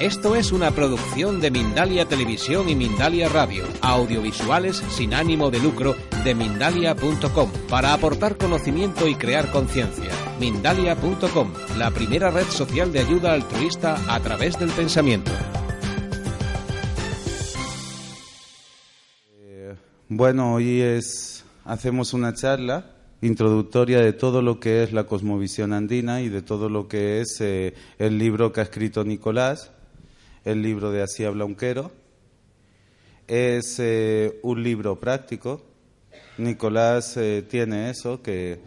Esto es una producción de Mindalia Televisión y Mindalia Radio, audiovisuales sin ánimo de lucro de mindalia.com, para aportar conocimiento y crear conciencia. Mindalia.com, la primera red social de ayuda altruista a través del pensamiento. Bueno, hoy es hacemos una charla introductoria de todo lo que es la cosmovisión andina y de todo lo que es eh, el libro que ha escrito Nicolás, el libro de Así habla un quero. Es eh, un libro práctico. Nicolás eh, tiene eso, que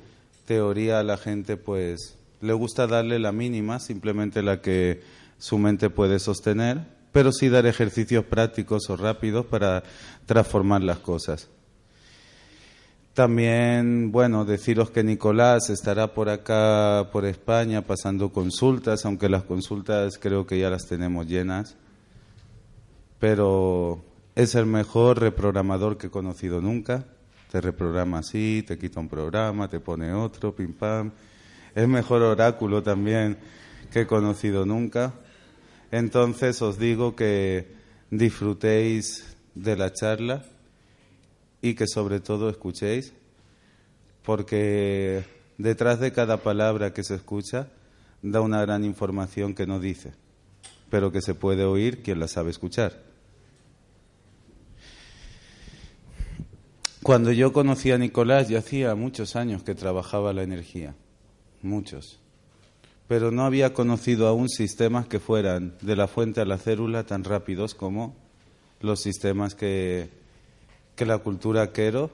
teoría a la gente pues le gusta darle la mínima, simplemente la que su mente puede sostener, pero sí dar ejercicios prácticos o rápidos para transformar las cosas. También, bueno, deciros que Nicolás estará por acá, por España, pasando consultas, aunque las consultas creo que ya las tenemos llenas. Pero es el mejor reprogramador que he conocido nunca. Te reprograma así, te quita un programa, te pone otro, pim pam. Es mejor oráculo también que he conocido nunca. Entonces os digo que disfrutéis de la charla y que sobre todo escuchéis, porque detrás de cada palabra que se escucha da una gran información que no dice, pero que se puede oír quien la sabe escuchar. Cuando yo conocí a Nicolás, ya hacía muchos años que trabajaba la energía, muchos, pero no había conocido aún sistemas que fueran de la fuente a la célula tan rápidos como los sistemas que que la cultura quero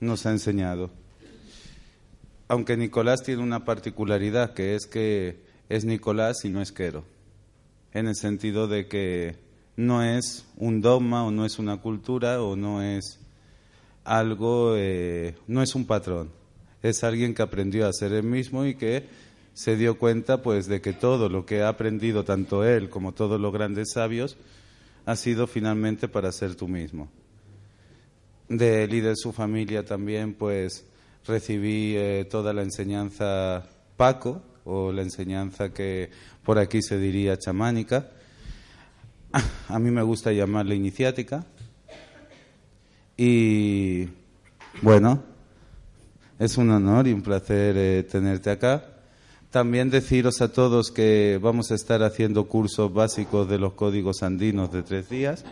nos ha enseñado. Aunque Nicolás tiene una particularidad, que es que es Nicolás y no es quero, en el sentido de que no es un dogma o no es una cultura o no es algo, eh, no es un patrón, es alguien que aprendió a ser él mismo y que se dio cuenta pues de que todo lo que ha aprendido tanto él como todos los grandes sabios ha sido finalmente para ser tú mismo de de su familia también, pues recibí eh, toda la enseñanza Paco, o la enseñanza que por aquí se diría chamánica. A mí me gusta llamarla iniciática. Y bueno, es un honor y un placer eh, tenerte acá. También deciros a todos que vamos a estar haciendo cursos básicos de los códigos andinos de tres días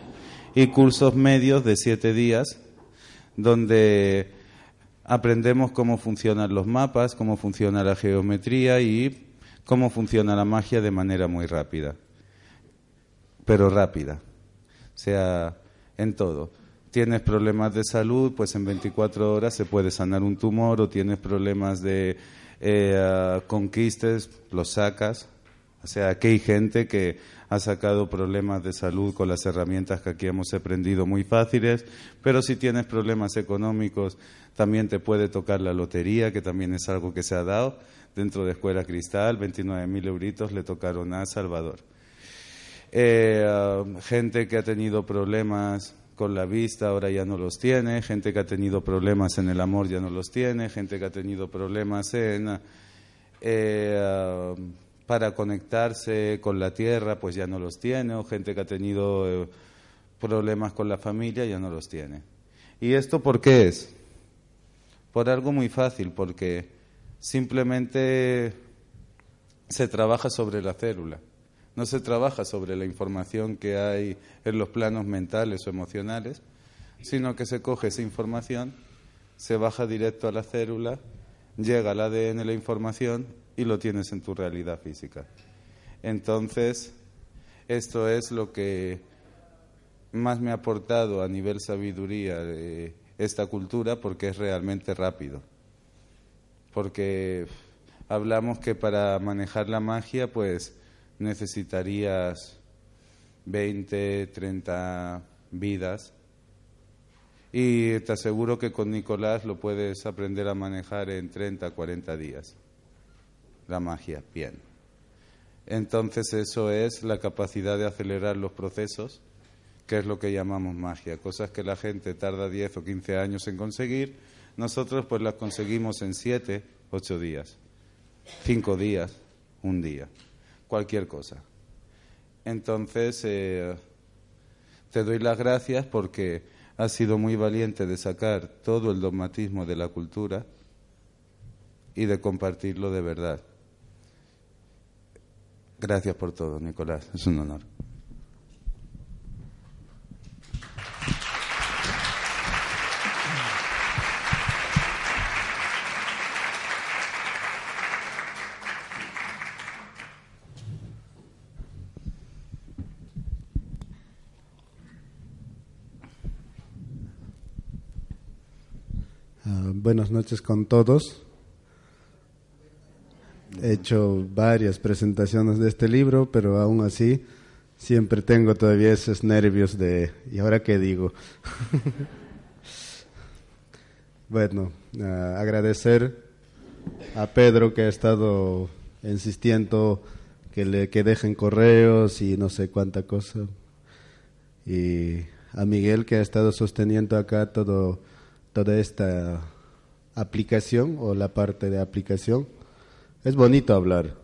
y cursos medios de siete días donde aprendemos cómo funcionan los mapas, cómo funciona la geometría y cómo funciona la magia de manera muy rápida, pero rápida, o sea, en todo. Tienes problemas de salud, pues en 24 horas se puede sanar un tumor, o tienes problemas de eh, conquistes, los sacas. O sea, aquí hay gente que ha sacado problemas de salud con las herramientas que aquí hemos aprendido muy fáciles, pero si tienes problemas económicos también te puede tocar la lotería, que también es algo que se ha dado dentro de Escuela Cristal, 29.000 euritos le tocaron a Salvador. Eh, um, gente que ha tenido problemas con la vista ahora ya no los tiene, gente que ha tenido problemas en el amor ya no los tiene, gente que ha tenido problemas en... Eh, um, para conectarse con la tierra, pues ya no los tiene, o gente que ha tenido eh, problemas con la familia ya no los tiene. ¿Y esto por qué es? Por algo muy fácil, porque simplemente se trabaja sobre la célula, no se trabaja sobre la información que hay en los planos mentales o emocionales, sino que se coge esa información, se baja directo a la célula, llega al ADN la información y lo tienes en tu realidad física. Entonces, esto es lo que más me ha aportado a nivel sabiduría esta cultura porque es realmente rápido. Porque hablamos que para manejar la magia pues necesitarías 20, 30 vidas y te aseguro que con Nicolás lo puedes aprender a manejar en 30, 40 días la magia, bien. Entonces eso es la capacidad de acelerar los procesos, que es lo que llamamos magia, cosas que la gente tarda 10 o 15 años en conseguir, nosotros pues las conseguimos en 7, 8 días, 5 días, un día, cualquier cosa. Entonces, eh, te doy las gracias porque has sido muy valiente de sacar todo el dogmatismo de la cultura y de compartirlo de verdad. Gracias por todo, Nicolás. Es un honor. buenas noches con todos. He hecho varias presentaciones de este libro, pero aún así siempre tengo todavía esos nervios de ¿y ahora qué digo? bueno, agradecer a Pedro que ha estado insistiendo que le que dejen correos y no sé cuánta cosa. Y a Miguel que ha estado sosteniendo acá todo toda esta aplicación o la parte de aplicación. Es bonito hablar,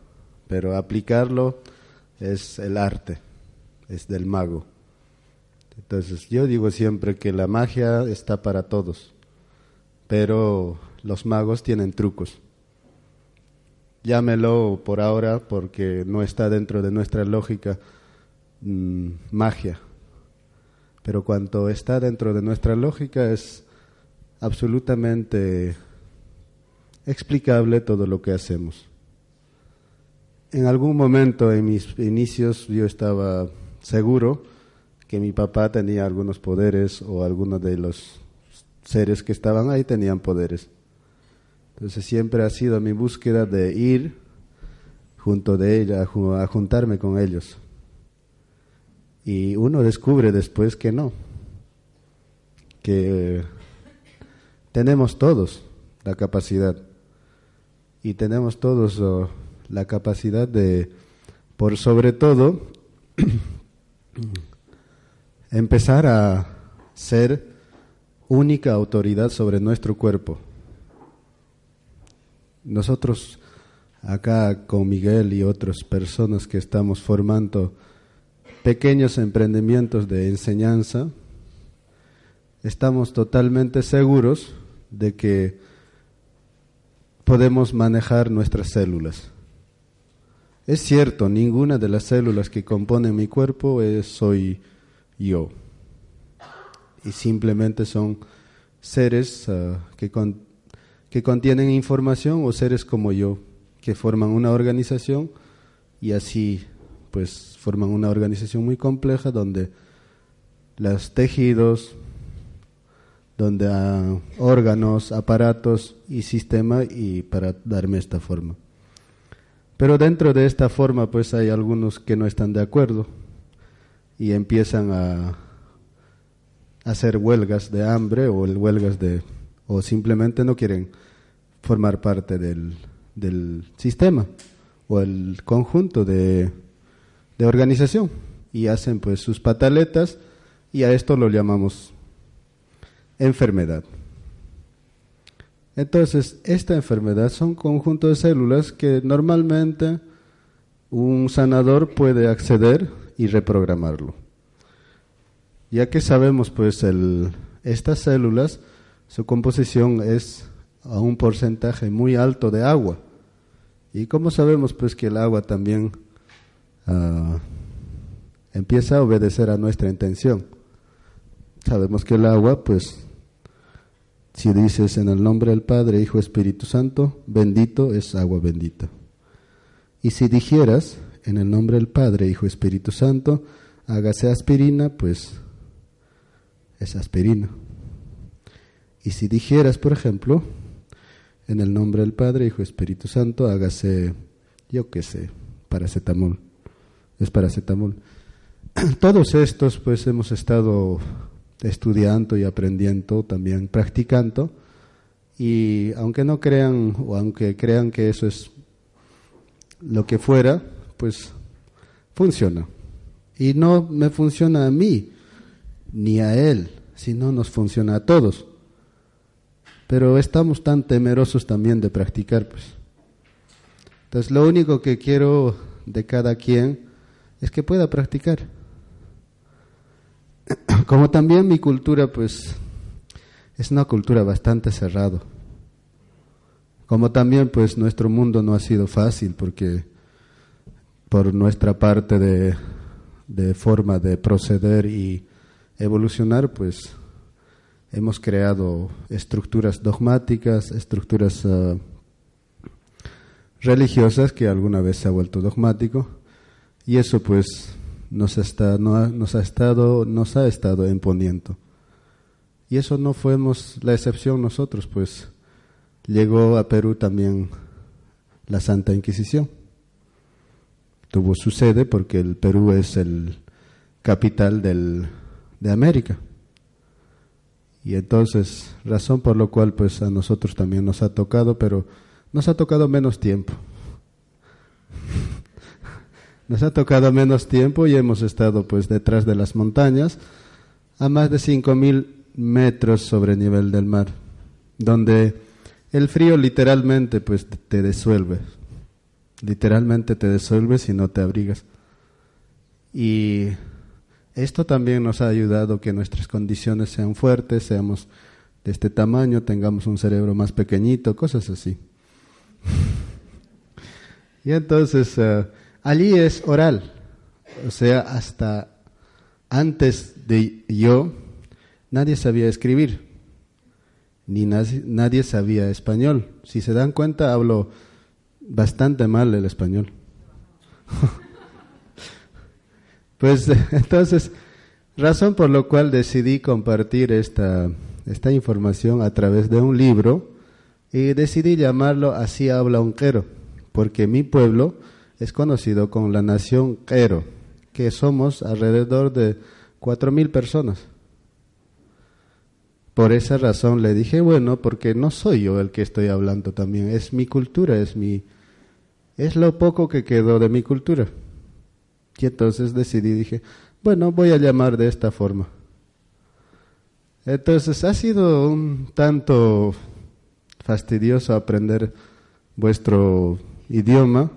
pero aplicarlo es el arte, es del mago. Entonces yo digo siempre que la magia está para todos, pero los magos tienen trucos. Llámelo por ahora porque no está dentro de nuestra lógica mm, magia, pero cuanto está dentro de nuestra lógica es absolutamente explicable todo lo que hacemos. En algún momento en mis inicios yo estaba seguro que mi papá tenía algunos poderes o algunos de los seres que estaban ahí tenían poderes. Entonces siempre ha sido mi búsqueda de ir junto de ella, a juntarme con ellos. Y uno descubre después que no, que tenemos todos la capacidad y tenemos todos la capacidad de, por sobre todo, empezar a ser única autoridad sobre nuestro cuerpo. Nosotros acá con Miguel y otras personas que estamos formando pequeños emprendimientos de enseñanza, estamos totalmente seguros de que podemos manejar nuestras células. Es cierto, ninguna de las células que componen mi cuerpo es, soy yo. Y simplemente son seres ah, que, que contienen información o seres como yo, que forman una organización y así pues forman una organización muy compleja donde los tejidos, donde hay órganos, aparatos y sistema y para darme esta forma. Pero dentro de esta forma pues hay algunos que no están de acuerdo y empiezan a hacer huelgas de hambre o huelgas de o simplemente no quieren formar parte del, del sistema o el conjunto de, de organización y hacen pues sus pataletas y a esto lo llamamos enfermedad. Entonces, esta enfermedad son conjuntos de células que normalmente un sanador puede acceder y reprogramarlo. Ya que sabemos, pues, el, estas células, su composición es a un porcentaje muy alto de agua. Y como sabemos, pues, que el agua también ah, empieza a obedecer a nuestra intención. Sabemos que el agua, pues, si dices en el nombre del Padre, Hijo, Espíritu Santo, bendito es agua bendita. Y si dijeras en el nombre del Padre, Hijo, Espíritu Santo, hágase aspirina, pues es aspirina. Y si dijeras, por ejemplo, en el nombre del Padre, Hijo, Espíritu Santo, hágase, yo qué sé, paracetamol. Es paracetamol. Todos estos, pues hemos estado estudiando y aprendiendo, también practicando. Y aunque no crean o aunque crean que eso es lo que fuera, pues funciona. Y no me funciona a mí ni a él, sino nos funciona a todos. Pero estamos tan temerosos también de practicar, pues. Entonces, lo único que quiero de cada quien es que pueda practicar. Como también mi cultura, pues, es una cultura bastante cerrada. Como también, pues, nuestro mundo no ha sido fácil porque por nuestra parte de, de forma de proceder y evolucionar, pues, hemos creado estructuras dogmáticas, estructuras ah, religiosas que alguna vez se ha vuelto dogmático y eso pues nos, está, nos, ha estado, nos ha estado imponiendo. Y eso no fuimos la excepción nosotros, pues llegó a Perú también la Santa Inquisición. Tuvo su sede porque el Perú es el capital del, de América. Y entonces, razón por la cual pues a nosotros también nos ha tocado, pero nos ha tocado menos tiempo. Nos ha tocado menos tiempo y hemos estado pues detrás de las montañas a más de 5.000 metros sobre el nivel del mar, donde el frío literalmente pues te disuelve, literalmente te disuelve si no te abrigas. Y esto también nos ha ayudado que nuestras condiciones sean fuertes, seamos de este tamaño, tengamos un cerebro más pequeñito, cosas así. y entonces, eh, allí es oral, o sea, hasta antes de yo, nadie sabía escribir, ni nadie sabía español. Si se dan cuenta, hablo bastante mal el español. Pues entonces, razón por la cual decidí compartir esta, esta información a través de un libro y decidí llamarlo Así habla un quero, porque mi pueblo es conocido como la nación quero, que somos alrededor de cuatro mil personas. Por esa razón le dije, bueno, porque no soy yo el que estoy hablando también, es mi cultura, es mi es lo poco que quedó de mi cultura. Y entonces decidí, dije, bueno, voy a llamar de esta forma. Entonces ha sido un tanto fastidioso aprender vuestro idioma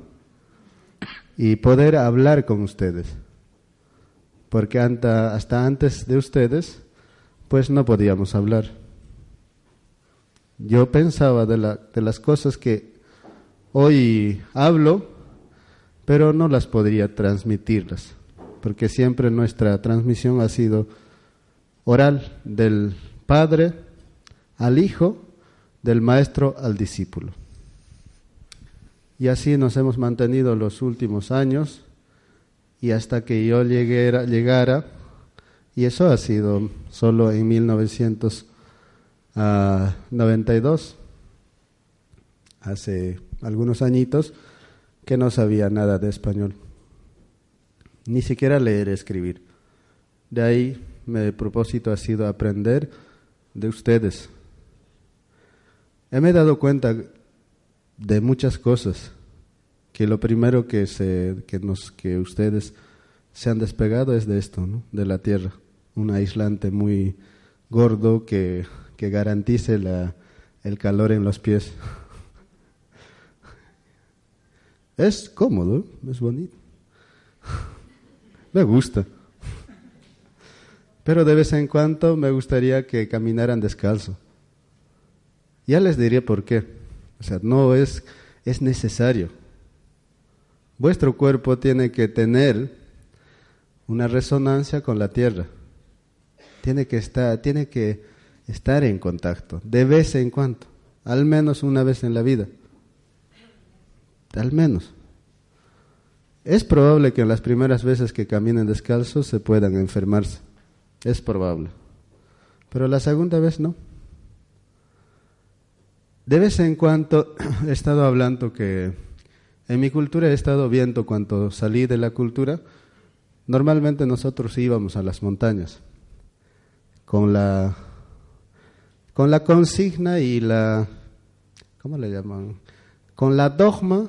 y poder hablar con ustedes. Porque hasta antes de ustedes, pues no podíamos hablar. Yo pensaba de, la, de las cosas que hoy hablo, pero no las podría transmitirlas, porque siempre nuestra transmisión ha sido oral del Padre al Hijo, del Maestro al discípulo. Y así nos hemos mantenido los últimos años y hasta que yo llegara, y eso ha sido solo en 1992, hace algunos añitos, que no sabía nada de español, ni siquiera leer escribir. De ahí mi propósito ha sido aprender de ustedes. me he dado cuenta de muchas cosas, que lo primero que, se, que, nos, que ustedes se han despegado es de esto, de la tierra, un aislante muy gordo que, que garantice la, el calor en los pies. Es cómodo, es bonito. me gusta. Pero de vez en cuando me gustaría que caminaran descalzo. Ya les diré por qué. O sea, no es, es necesario. Vuestro cuerpo tiene que tener una resonancia con la tierra. Tiene que estar, tiene que estar en contacto, de vez en cuando, al menos una vez en la vida al menos. Es probable que en las primeras veces que caminen descalzos se puedan enfermarse. Es probable. Pero la segunda vez no. De vez en cuando he estado hablando que en mi cultura he estado viendo cuando salí de la cultura, normalmente nosotros íbamos a las montañas con la con la consigna y la ¿cómo le llaman? Con la dogma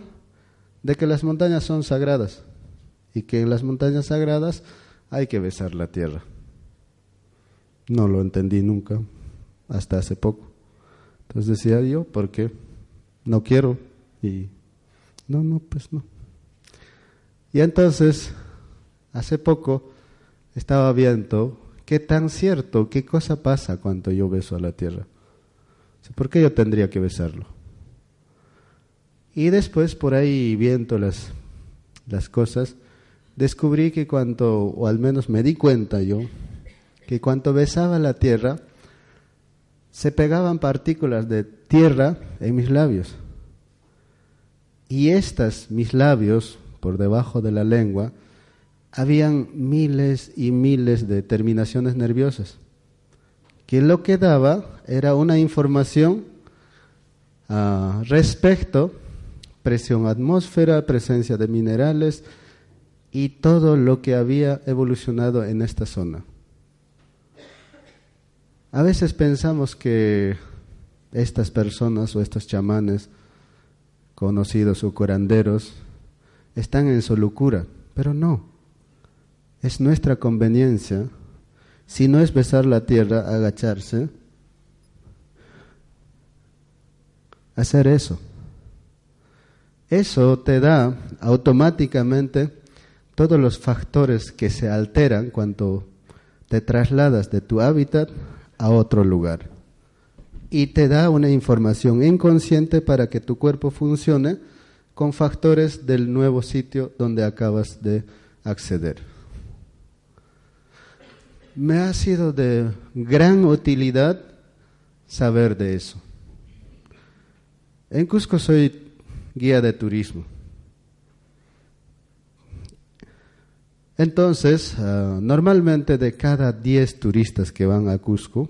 de que las montañas son sagradas y que en las montañas sagradas hay que besar la tierra. No lo entendí nunca, hasta hace poco. Entonces decía yo, ¿por qué? No quiero. Y no, no, pues no. Y entonces hace poco estaba viendo qué tan cierto, qué cosa pasa cuando yo beso a la tierra. ¿Por qué yo tendría que besarlo? Y después, por ahí viendo las, las cosas, descubrí que cuando, o al menos me di cuenta yo, que cuando besaba la tierra, se pegaban partículas de tierra en mis labios. Y estas, mis labios, por debajo de la lengua, habían miles y miles de terminaciones nerviosas, que lo que daba era una información uh, respecto presión atmósfera, presencia de minerales y todo lo que había evolucionado en esta zona. A veces pensamos que estas personas o estos chamanes conocidos o curanderos están en su locura, pero no. Es nuestra conveniencia, si no es besar la tierra, agacharse, hacer eso. Eso te da automáticamente todos los factores que se alteran cuando te trasladas de tu hábitat a otro lugar. Y te da una información inconsciente para que tu cuerpo funcione con factores del nuevo sitio donde acabas de acceder. Me ha sido de gran utilidad saber de eso. En Cusco soy guía de turismo. Entonces, ah, normalmente de cada 10 turistas que van a Cusco,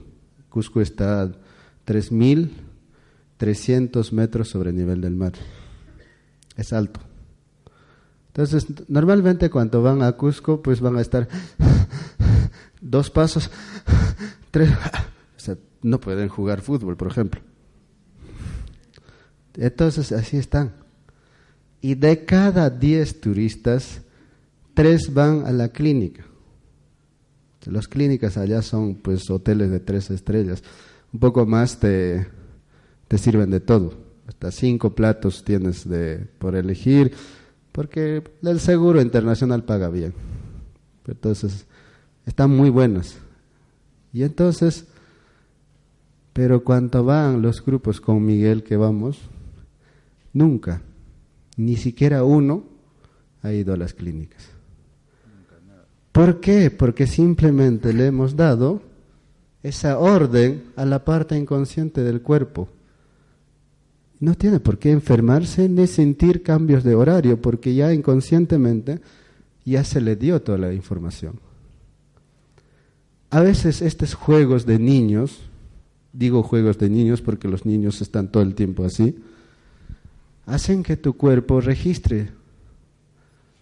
Cusco está a 3.300 metros sobre el nivel del mar. Es alto. Entonces, normalmente cuando van a Cusco, pues van a estar dos pasos, tres, no pueden jugar fútbol, por ejemplo. Entonces así están. Y de cada 10 turistas, 3 van a la clínica. Las clínicas allá son pues hoteles de tres estrellas. Un poco más te, te sirven de todo. Hasta cinco platos tienes de, por elegir, porque el seguro internacional paga bien. Entonces, están muy buenas. Y entonces, pero cuando van los grupos con Miguel que vamos, Nunca, ni siquiera uno ha ido a las clínicas. ¿Por qué? Porque simplemente le hemos dado esa orden a la parte inconsciente del cuerpo. No tiene por qué enfermarse ni sentir cambios de horario, porque ya inconscientemente ya se le dio toda la información. A veces estos juegos de niños, digo juegos de niños porque los niños están todo el tiempo así, hacen que tu cuerpo registre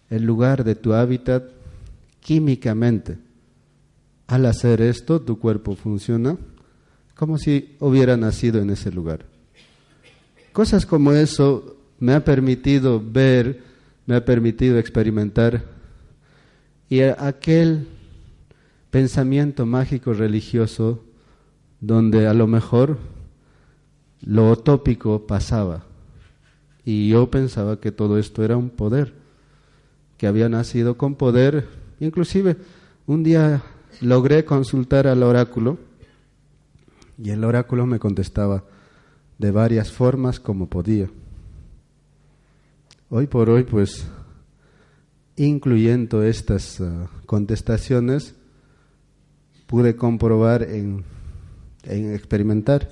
el lugar de tu hábitat químicamente. Al hacer esto, tu cuerpo funciona como si hubiera nacido en ese lugar. Cosas como eso me ha permitido ver, me ha permitido experimentar y aquel pensamiento mágico religioso donde a lo mejor lo utópico pasaba y yo pensaba que todo esto era un poder, que había nacido con poder. Inclusive un día logré consultar al oráculo y el oráculo me contestaba de varias formas como podía. Hoy por hoy, pues, incluyendo estas ah, contestaciones, pude comprobar en, en, experimentar.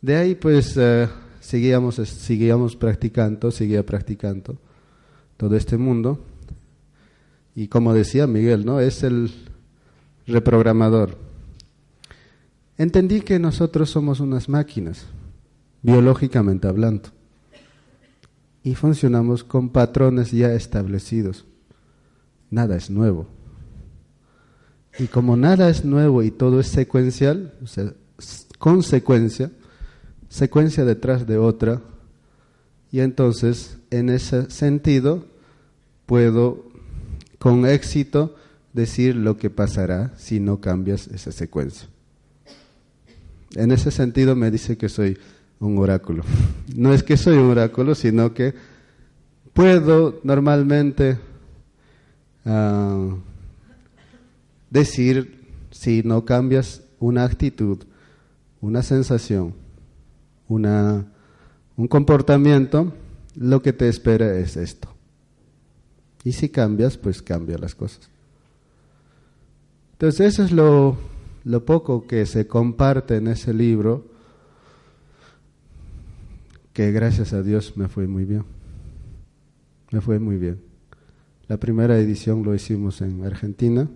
De ahí, pues, ah, seguíamos, seguíamos practicando, seguía practicando todo este mundo. Y como decía Miguel, ¿no? Es el reprogramador. Entendí que nosotros somos unas máquinas, biológicamente hablando, y funcionamos con patrones ya establecidos. Nada es nuevo. Y como nada es nuevo y todo es secuencial, o sea, consecuencia, secuencia detrás de otra, y entonces en ese sentido puedo con éxito decir lo que pasará si no cambias esa secuencia. En ese sentido me dice que soy un oráculo. No es que soy un oráculo, sino que puedo normalmente ah, decir si no cambias una actitud, una sensación, una, un comportamiento, lo que te espera es esto. Y si cambias, pues cambia las cosas. Entonces eso es lo, poco que se comparte en ese libro, que gracias a Dios me fue muy bien. Me fue muy bien. La primera edición lo hicimos en Argentina.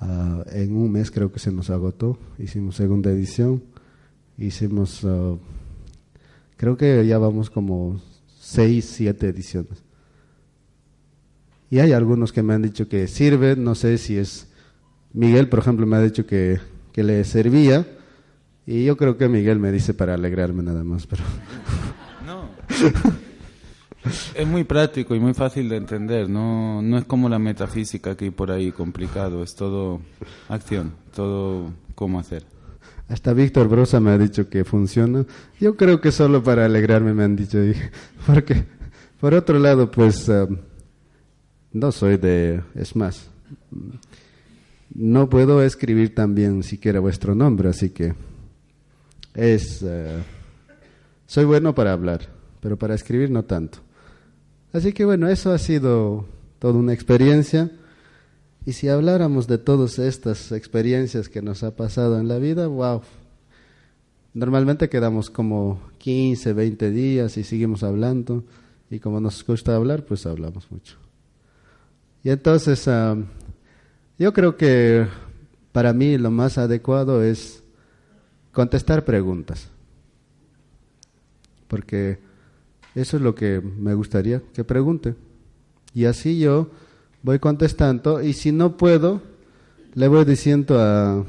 Ah, en un mes creo que se nos agotó. Hicimos segunda edición. Hicimos, ah, creo que ya vamos como seis, siete ediciones. Y hay algunos que me han dicho que sirve, no sé si es... Miguel, por ejemplo, me ha dicho que, que le servía. Y yo creo que Miguel me dice para alegrarme nada más, pero... No. Es muy práctico y muy fácil de entender, no, no es como la metafísica que hay por ahí complicado, es todo acción, todo cómo hacer. Hasta Víctor Brosa me ha dicho que funciona. Yo creo que solo para alegrarme me han dicho, porque por otro lado, pues um, no soy de, es más, no puedo escribir también siquiera vuestro nombre, así que es, uh, soy bueno para hablar, pero para escribir no tanto. Así que bueno, eso ha sido toda una experiencia. Y si habláramos de todas estas experiencias que nos ha pasado en la vida, wow. Normalmente quedamos como 15, 20 días y seguimos hablando. Y como nos gusta hablar, pues hablamos mucho. Y entonces, yo creo que para mí lo más adecuado es contestar preguntas. Porque eso es lo que me gustaría que pregunte. Y así yo voy contestando y si no puedo, le voy diciendo a,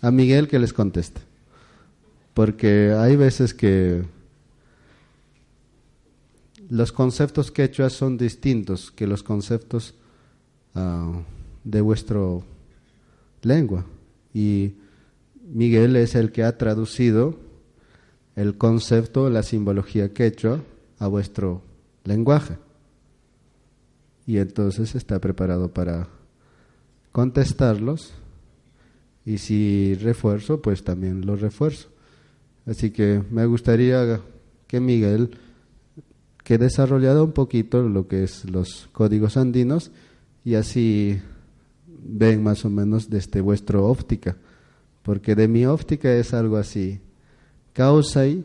a Miguel que les conteste. Porque hay veces que los conceptos quechua son distintos que los conceptos uh, de vuestra lengua. Y Miguel es el que ha traducido el concepto, la simbología quechua a vuestro lenguaje. Y entonces está preparado para contestarlos y si refuerzo, pues también los refuerzo. Así que me gustaría que Miguel, que desarrollara un poquito lo que es los códigos andinos y así ven más o menos desde vuestra óptica, porque de mi óptica es algo así. Causai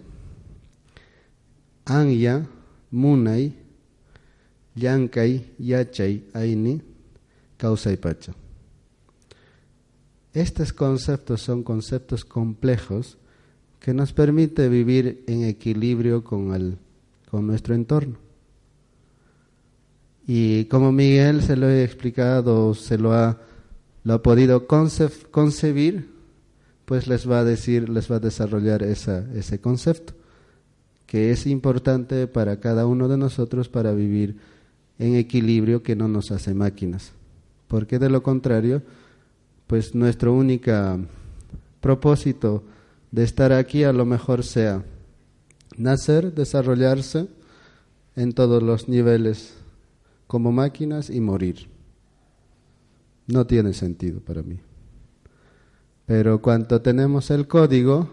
Anya, Munay, Yankay, Yachay, Aini, Causa y Pacha. Estos conceptos son conceptos complejos que nos permite vivir en equilibrio con, el, con nuestro entorno. Y como Miguel se lo he explicado, se lo ha, lo ha podido concebir, pues les va a decir, les va a desarrollar esa, ese concepto que es importante para cada uno de nosotros para vivir en equilibrio que no nos hace máquinas. Porque de lo contrario, pues nuestro único propósito de estar aquí a lo mejor sea nacer, desarrollarse en todos los niveles como máquinas y morir. No tiene sentido para mí. Pero cuando tenemos el código,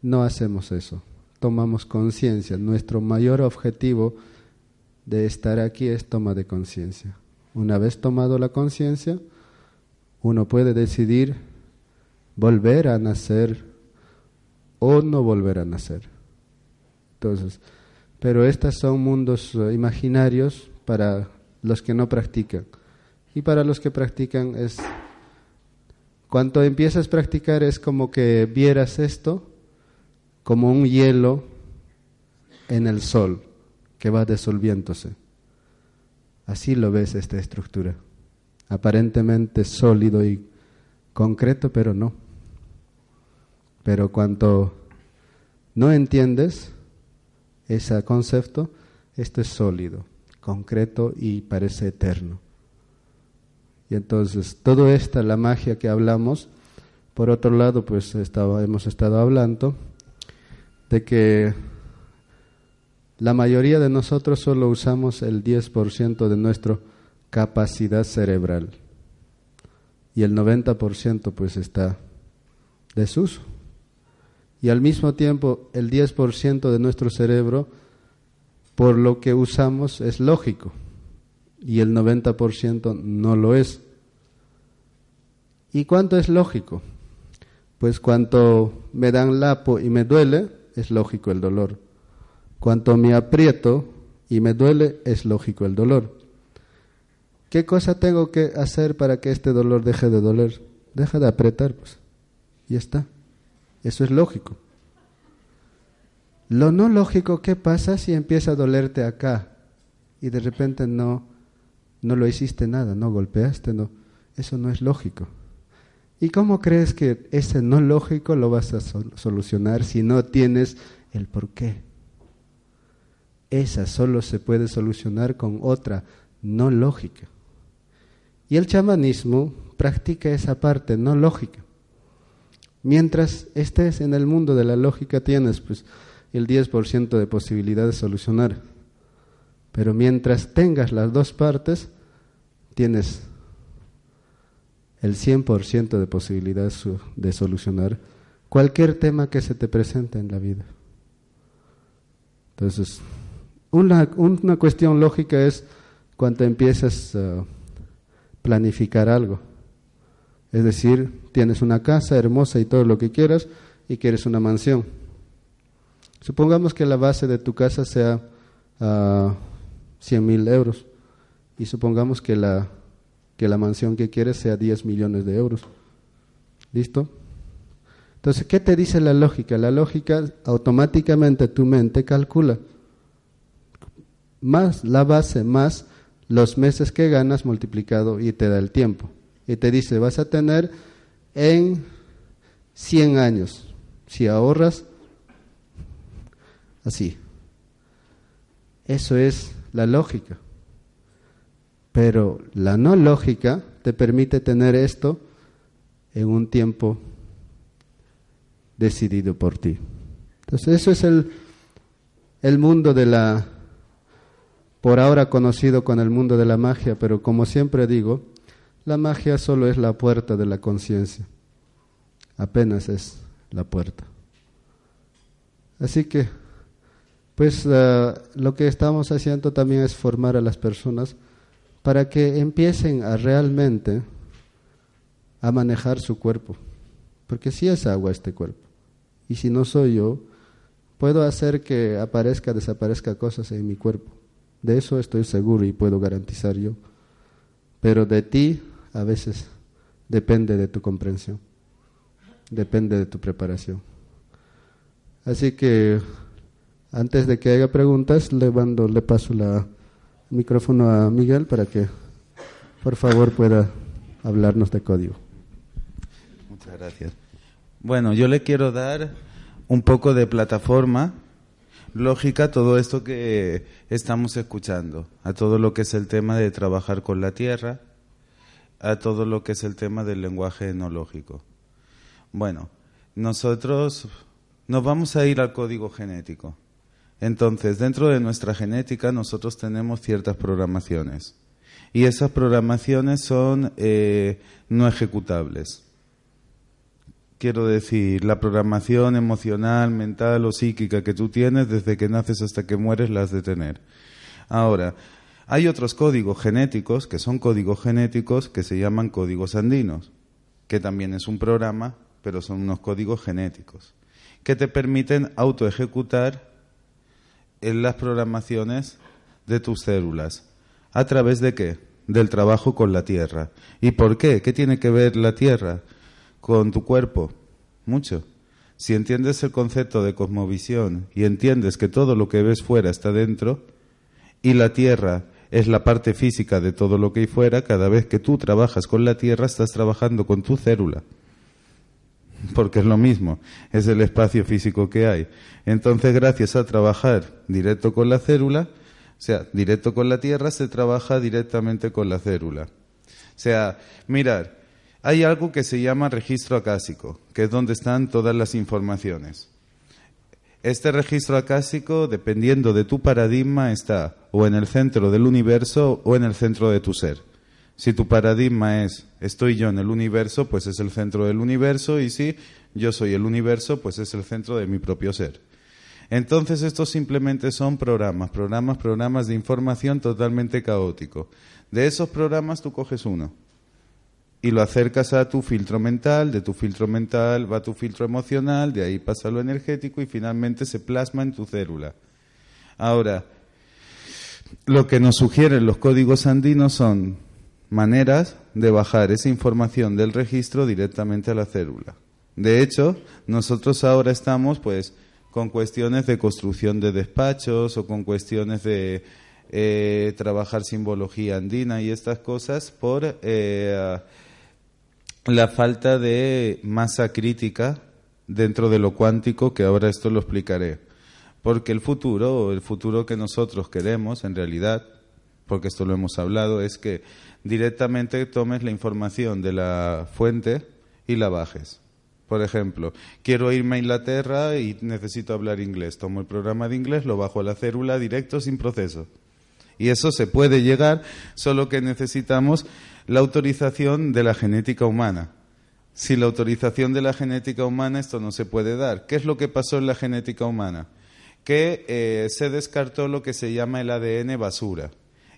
no hacemos eso tomamos conciencia. Nuestro mayor objetivo de estar aquí es toma de conciencia. Una vez tomado la conciencia, uno puede decidir volver a nacer o no volver a nacer. Entonces, pero estos son mundos imaginarios para los que no practican. Y para los que practican es, cuando empiezas a practicar es como que vieras esto como un hielo en el sol que va disolviéndose. Así lo ves esta estructura. Aparentemente sólido y concreto, pero no. Pero cuando no entiendes ese concepto, esto es sólido, concreto y parece eterno. Y entonces, todo esta, la magia que hablamos, por otro lado, pues estaba, hemos estado hablando de que la mayoría de nosotros solo usamos el 10% de nuestra capacidad cerebral y el 90% pues está desuso. Y al mismo tiempo el 10% de nuestro cerebro por lo que usamos es lógico y el 90% no lo es. ¿Y cuánto es lógico? Pues cuanto me dan lapo y me duele, es lógico el dolor. Cuanto me aprieto y me duele, es lógico el dolor. ¿Qué cosa tengo que hacer para que este dolor deje de doler? Deja de apretar, pues. Y está. Eso es lógico. Lo no lógico, ¿qué pasa si empieza a dolerte acá y de repente no, no lo hiciste nada, no golpeaste, no? Eso no es lógico. ¿Y cómo crees que ese no lógico lo vas a solucionar si no tienes el por qué? Esa solo se puede solucionar con otra no lógica. Y el chamanismo practica esa parte no lógica. Mientras estés en el mundo de la lógica tienes pues el 10% de posibilidad de solucionar. Pero mientras tengas las dos partes, tienes el 100% de posibilidad de solucionar cualquier tema que se te presente en la vida. Entonces, una, una cuestión lógica es cuando empiezas a planificar algo. Es decir, tienes una casa hermosa y todo lo que quieras y quieres una mansión. Supongamos que la base de tu casa sea uh, ah, 100 mil euros y supongamos que la, que la mansión que quieres sea 10 millones de euros. ¿Listo? Entonces, ¿qué te dice la lógica? La lógica automáticamente tu mente calcula más la base más los meses que ganas multiplicado y te da el tiempo. Y te dice, vas a tener en 100 años, si ahorras, así. Eso es la lógica. Pero la no lógica te permite tener esto en un tiempo decidido por ti. Entonces eso es el, el mundo de la por ahora conocido con el mundo de la magia, pero como siempre digo, la magia solo es la puerta de la conciencia, apenas es la puerta. Así que, pues uh, lo que estamos haciendo también es formar a las personas para que empiecen a realmente a manejar su cuerpo, porque si es agua este cuerpo, y si no soy yo, puedo hacer que aparezca, desaparezca cosas en mi cuerpo de eso estoy seguro y puedo garantizar yo. Pero de ti a veces depende de tu comprensión, depende de tu preparación. Así que antes de que haga preguntas, le, mando, le paso el micrófono a Miguel para que por favor pueda hablarnos de código. Muchas gracias. Bueno, yo le quiero dar un poco de plataforma lógica todo esto que estamos escuchando, a todo lo que es el tema de trabajar con la tierra, a todo lo que es el tema del lenguaje enológico. Bueno, nosotros nos vamos a ir al código genético. Entonces, dentro de nuestra genética nosotros tenemos ciertas programaciones y esas programaciones son eh, no ejecutables quiero decir, la programación emocional, mental o psíquica que tú tienes desde que naces hasta que mueres la has de tener. Ahora, hay otros códigos genéticos que son códigos genéticos que se llaman códigos andinos, que también es un programa, pero son unos códigos genéticos, que te permiten autoejecutar en las programaciones de tus células. ¿A través de qué? Del trabajo con la tierra. ¿Y por qué? ¿Qué tiene que ver la tierra? con tu cuerpo? Mucho. Si entiendes el concepto de cosmovisión y entiendes que todo lo que ves fuera está dentro y la tierra es la parte física de todo lo que hay fuera, cada vez que tú trabajas con la tierra estás trabajando con tu célula. Porque es lo mismo, es el espacio físico que hay. Entonces, gracias a trabajar directo con la célula, o sea, directo con la tierra, se trabaja directamente con la célula. O sea, mirar, hay algo que se llama registro acásico, que es donde están todas las informaciones. Este registro acásico, dependiendo de tu paradigma, está o en el centro del universo o en el centro de tu ser. Si tu paradigma es estoy yo en el universo, pues es el centro del universo y si yo soy el universo, pues es el centro de mi propio ser. Entonces estos simplemente son programas, programas, programas de información totalmente caótico. De esos programas tú coges uno y lo acercas a tu filtro mental, de tu filtro mental va a tu filtro emocional, de ahí pasa lo energético y finalmente se plasma en tu célula. Ahora, lo que nos sugieren los códigos andinos son maneras de bajar esa información del registro directamente a la célula. De hecho, nosotros ahora estamos pues con cuestiones de construcción de despachos o con cuestiones de eh, trabajar simbología andina y estas cosas por eh, la falta de masa crítica dentro de lo cuántico, que ahora esto lo explicaré. Porque el futuro, el futuro que nosotros queremos, en realidad, porque esto lo hemos hablado, es que directamente tomes la información de la fuente y la bajes. Por ejemplo, quiero irme a Inglaterra y necesito hablar inglés. Tomo el programa de inglés, lo bajo a la célula directo sin proceso. Y eso se puede llegar, solo que necesitamos la autorización de la genética humana. Sin la autorización de la genética humana esto no se puede dar. ¿Qué es lo que pasó en la genética humana? Que eh, se descartó lo que se llama el ADN basura.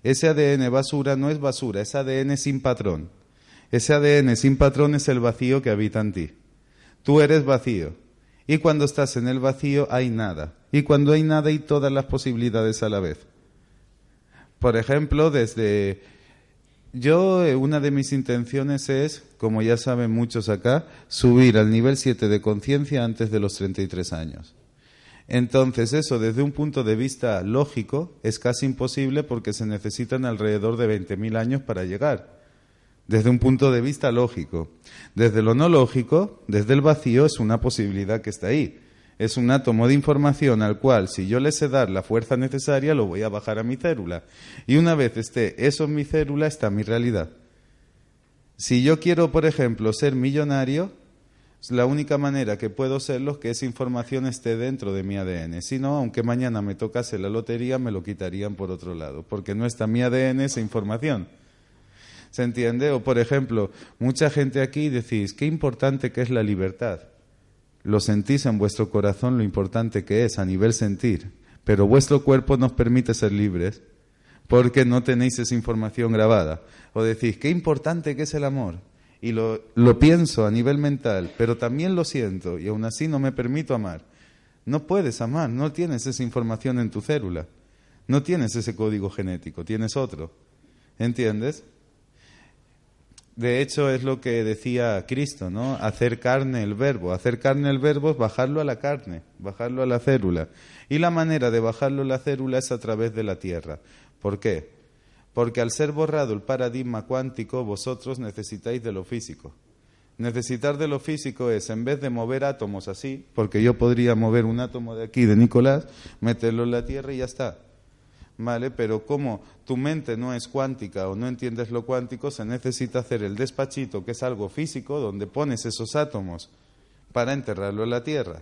Ese ADN basura no es basura, es ADN sin patrón. Ese ADN sin patrón es el vacío que habita en ti. Tú eres vacío. Y cuando estás en el vacío hay nada. Y cuando hay nada hay todas las posibilidades a la vez. Por ejemplo, desde yo, eh, una de mis intenciones es, como ya saben muchos acá, subir al nivel 7 de conciencia antes de los 33 años. Entonces, eso desde un punto de vista lógico es casi imposible porque se necesitan alrededor de 20.000 años para llegar. Desde un punto de vista lógico. Desde lo no lógico, desde el vacío, es una posibilidad que está ahí es un átomo de información al cual, si yo le sé dar la fuerza necesaria, lo voy a bajar a mi célula. Y una vez esté eso en mi célula, está mi realidad. Si yo quiero, por ejemplo, ser millonario, la única manera que puedo serlo es que esa información esté dentro de mi ADN. Si no, aunque mañana me tocase la lotería, me lo quitarían por otro lado, porque no está mi ADN esa información. ¿Se entiende? O, por ejemplo, mucha gente aquí decís, qué importante que es la libertad lo sentís en vuestro corazón lo importante que es a nivel sentir, pero vuestro cuerpo nos permite ser libres porque no tenéis esa información grabada. O decís, qué importante que es el amor. Y lo, lo pienso a nivel mental, pero también lo siento y aún así no me permito amar. No puedes amar, no tienes esa información en tu célula, no tienes ese código genético, tienes otro. ¿Entiendes? De hecho, es lo que decía Cristo, ¿no? Hacer carne el verbo. Hacer carne el verbo es bajarlo a la carne, bajarlo a la célula. Y la manera de bajarlo a la célula es a través de la tierra. ¿Por qué? Porque al ser borrado el paradigma cuántico, vosotros necesitáis de lo físico. Necesitar de lo físico es, en vez de mover átomos así, porque yo podría mover un átomo de aquí, de Nicolás, meterlo en la tierra y ya está. ¿vale? Pero como tu mente no es cuántica o no entiendes lo cuántico, se necesita hacer el despachito, que es algo físico, donde pones esos átomos para enterrarlo en la tierra.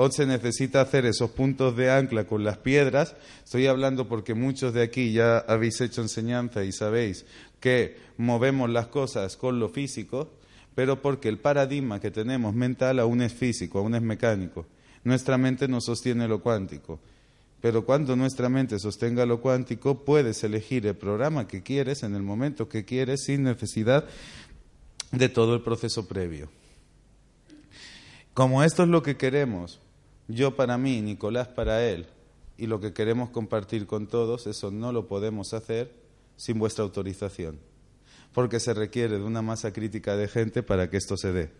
O se necesita hacer esos puntos de ancla con las piedras. Estoy hablando porque muchos de aquí ya habéis hecho enseñanza y sabéis que movemos las cosas con lo físico, pero porque el paradigma que tenemos mental aún es físico, aún es mecánico. Nuestra mente no sostiene lo cuántico. Pero cuando nuestra mente sostenga lo cuántico, puedes elegir el programa que quieres en el momento que quieres sin necesidad de todo el proceso previo. Como esto es lo que queremos, yo para mí, Nicolás para él, y lo que queremos compartir con todos, eso no lo podemos hacer sin vuestra autorización, porque se requiere de una masa crítica de gente para que esto se dé.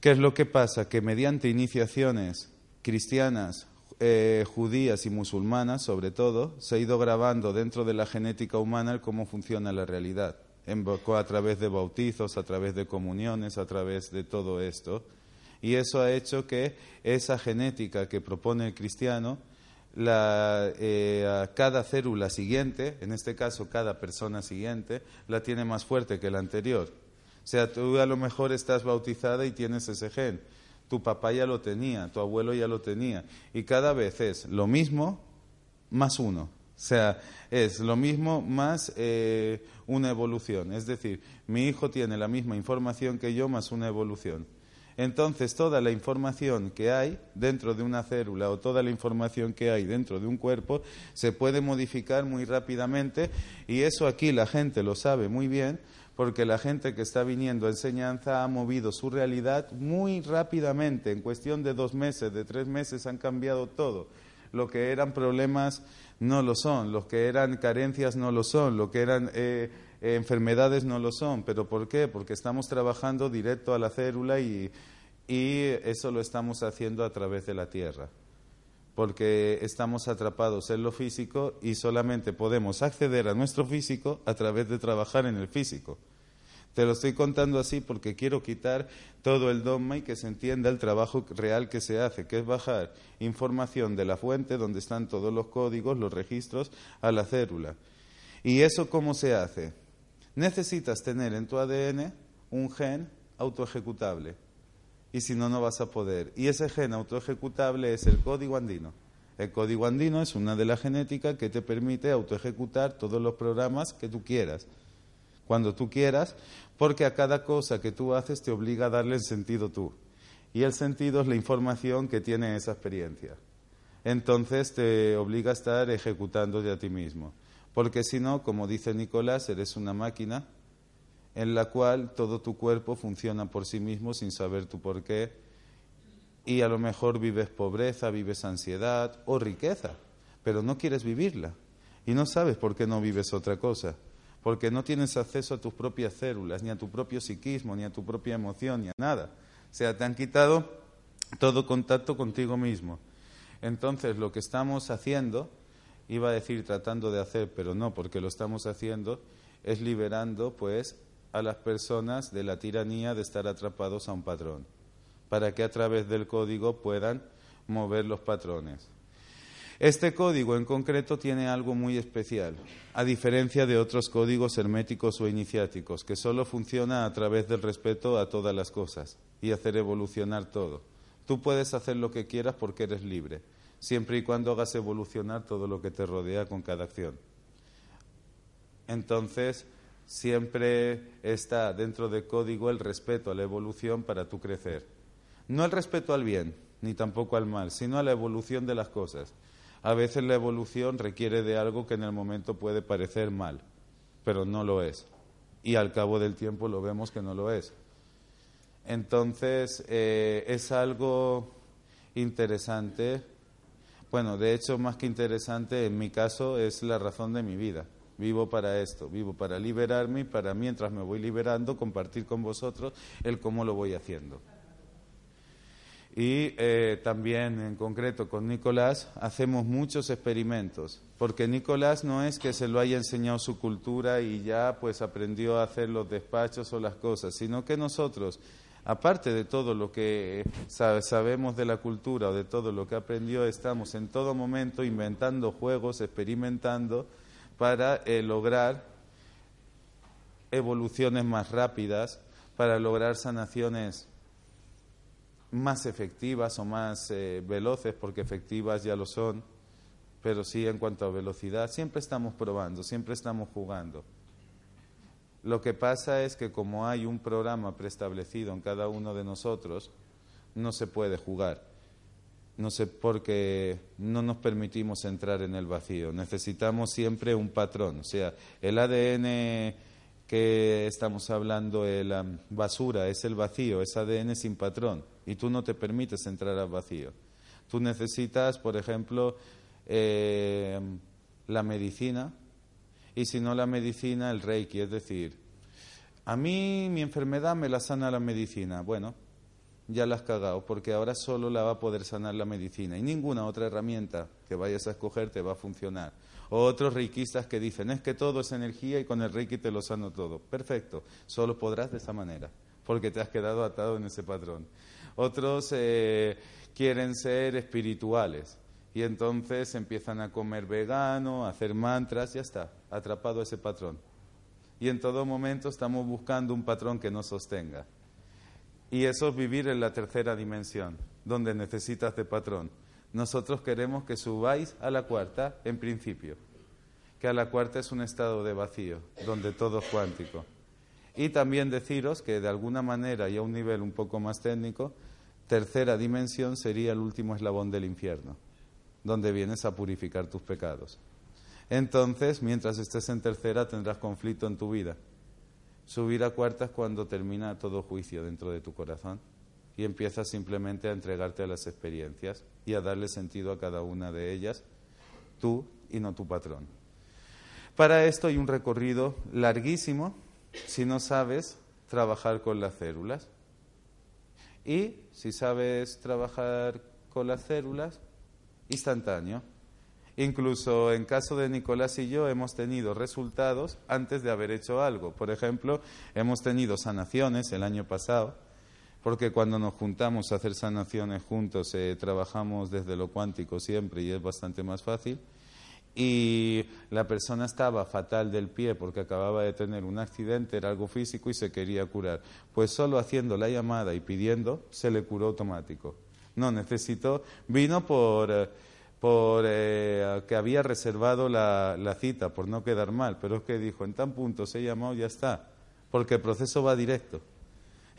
¿Qué es lo que pasa? Que mediante iniciaciones cristianas eh, judías y musulmanas, sobre todo, se ha ido grabando dentro de la genética humana cómo funciona la realidad, a través de bautizos, a través de comuniones, a través de todo esto. Y eso ha hecho que esa genética que propone el cristiano, la, eh, cada célula siguiente, en este caso cada persona siguiente, la tiene más fuerte que la anterior. O sea, tú a lo mejor estás bautizada y tienes ese gen tu papá ya lo tenía, tu abuelo ya lo tenía. Y cada vez es lo mismo más uno. O sea, es lo mismo más eh, una evolución. Es decir, mi hijo tiene la misma información que yo más una evolución. Entonces, toda la información que hay dentro de una célula o toda la información que hay dentro de un cuerpo se puede modificar muy rápidamente y eso aquí la gente lo sabe muy bien porque la gente que está viniendo a enseñanza ha movido su realidad muy rápidamente. En cuestión de dos meses, de tres meses han cambiado todo. Lo que eran problemas no lo son, lo que eran carencias no lo son, lo que eran... Eh, enfermedades no lo son. ¿Pero por qué? Porque estamos trabajando directo a la célula y, y eso lo estamos haciendo a través de la Tierra. Porque estamos atrapados en lo físico y solamente podemos acceder a nuestro físico a través de trabajar en el físico. Te lo estoy contando así porque quiero quitar todo el dogma y que se entienda el trabajo real que se hace, que es bajar información de la fuente donde están todos los códigos, los registros, a la célula. ¿Y eso cómo se hace? Necesitas tener en tu ADN un gen autoejecutable. Y si no, no vas a poder. Y ese gen autoejecutable es el código andino. El código andino es una de las genéticas que te permite autoejecutar todos los programas que tú quieras, cuando tú quieras, porque a cada cosa que tú haces te obliga a darle el sentido tú. Y el sentido es la información que tiene esa experiencia. Entonces te obliga a estar ejecutando a ti mismo porque si no, como dice Nicolás, eres una máquina en la cual todo tu cuerpo funciona por sí mismo sin saber tu por qué y a lo mejor vives pobreza, vives ansiedad o riqueza, pero no quieres vivirla y no sabes por qué no vives otra cosa, porque no tienes acceso a tus propias células, ni a tu propio psiquismo, ni a tu propia emoción, ni a nada. O sea, te han quitado todo contacto contigo mismo. Entonces, lo que estamos haciendo iba a decir tratando de hacer, pero no, porque lo estamos haciendo, es liberando pues a las personas de la tiranía de estar atrapados a un patrón, para que a través del código puedan mover los patrones. Este código en concreto tiene algo muy especial, a diferencia de otros códigos herméticos o iniciáticos, que solo funciona a través del respeto a todas las cosas y hacer evolucionar todo. Tú puedes hacer lo que quieras porque eres libre siempre y cuando hagas evolucionar todo lo que te rodea con cada acción. Entonces, siempre está dentro del código el respeto a la evolución para tu crecer. No el respeto al bien, ni tampoco al mal, sino a la evolución de las cosas. A veces la evolución requiere de algo que en el momento puede parecer mal, pero no lo es. Y al cabo del tiempo lo vemos que no lo es. Entonces, eh, es algo interesante bueno, de hecho, más que interesante, en mi caso es la razón de mi vida. Vivo para esto, vivo para liberarme y para mientras me voy liberando, compartir con vosotros el cómo lo voy haciendo. Y eh, también, en concreto, con Nicolás hacemos muchos experimentos, porque Nicolás no es que se lo haya enseñado su cultura y ya pues aprendió a hacer los despachos o las cosas, sino que nosotros aparte de todo lo que sabemos de la cultura o de todo lo que aprendió, estamos en todo momento inventando juegos, experimentando para eh, lograr evoluciones más rápidas, para lograr sanaciones más efectivas o más eh, veloces, porque efectivas ya lo son, pero sí en cuanto a velocidad, siempre estamos probando, siempre estamos jugando. Lo que pasa es que como hay un programa preestablecido en cada uno de nosotros, no se puede jugar. No sé porque no nos permitimos entrar en el vacío. Necesitamos siempre un patrón. O sea, el ADN que estamos hablando, la basura, es el vacío, es ADN sin patrón. Y tú no te permites entrar al vacío. Tú necesitas, por ejemplo, eh, la medicina y si no la medicina, el reiki. Es decir, a mí mi enfermedad me la sana la medicina. Bueno, ya la has cagado, porque ahora solo la va a poder sanar la medicina y ninguna otra herramienta que vayas a escoger te va a funcionar. Otros reikistas que dicen, es que todo es energía y con el reiki te lo sano todo. Perfecto, solo podrás de esa manera, porque te has quedado atado en ese patrón. Otros eh, quieren ser espirituales y entonces empiezan a comer vegano, a hacer mantras, ya está, atrapado ese patrón. Y en todo momento estamos buscando un patrón que nos sostenga. Y eso es vivir en la tercera dimensión, donde necesitas de patrón. Nosotros queremos que subáis a la cuarta, en principio, que a la cuarta es un estado de vacío, donde todo es cuántico. Y también deciros que de alguna manera y a un nivel un poco más técnico, tercera dimensión sería el último eslabón del infierno, donde vienes a purificar tus pecados. Entonces, mientras estés en tercera, tendrás conflicto en tu vida. Subir a cuarta es cuando termina todo juicio dentro de tu corazón y empiezas simplemente a entregarte a las experiencias y a darle sentido a cada una de ellas, tú y no tu patrón. Para esto hay un recorrido larguísimo si no sabes trabajar con las células. Y si sabes trabajar con las células, instantáneo. Incluso en caso de Nicolás y yo hemos tenido resultados antes de haber hecho algo. Por ejemplo, hemos tenido sanaciones el año pasado, porque cuando nos juntamos a hacer sanaciones juntos eh, trabajamos desde lo cuántico siempre y es bastante más fácil. Y la persona estaba fatal del pie porque acababa de tener un accidente, era algo físico y se quería curar. Pues solo haciendo la llamada y pidiendo se le curó automático. No necesitó, vino por... Eh, por eh, que había reservado la, la, cita, por no quedar mal, pero es que dijo, en tan punto se llamado, ya está, porque el proceso va directo.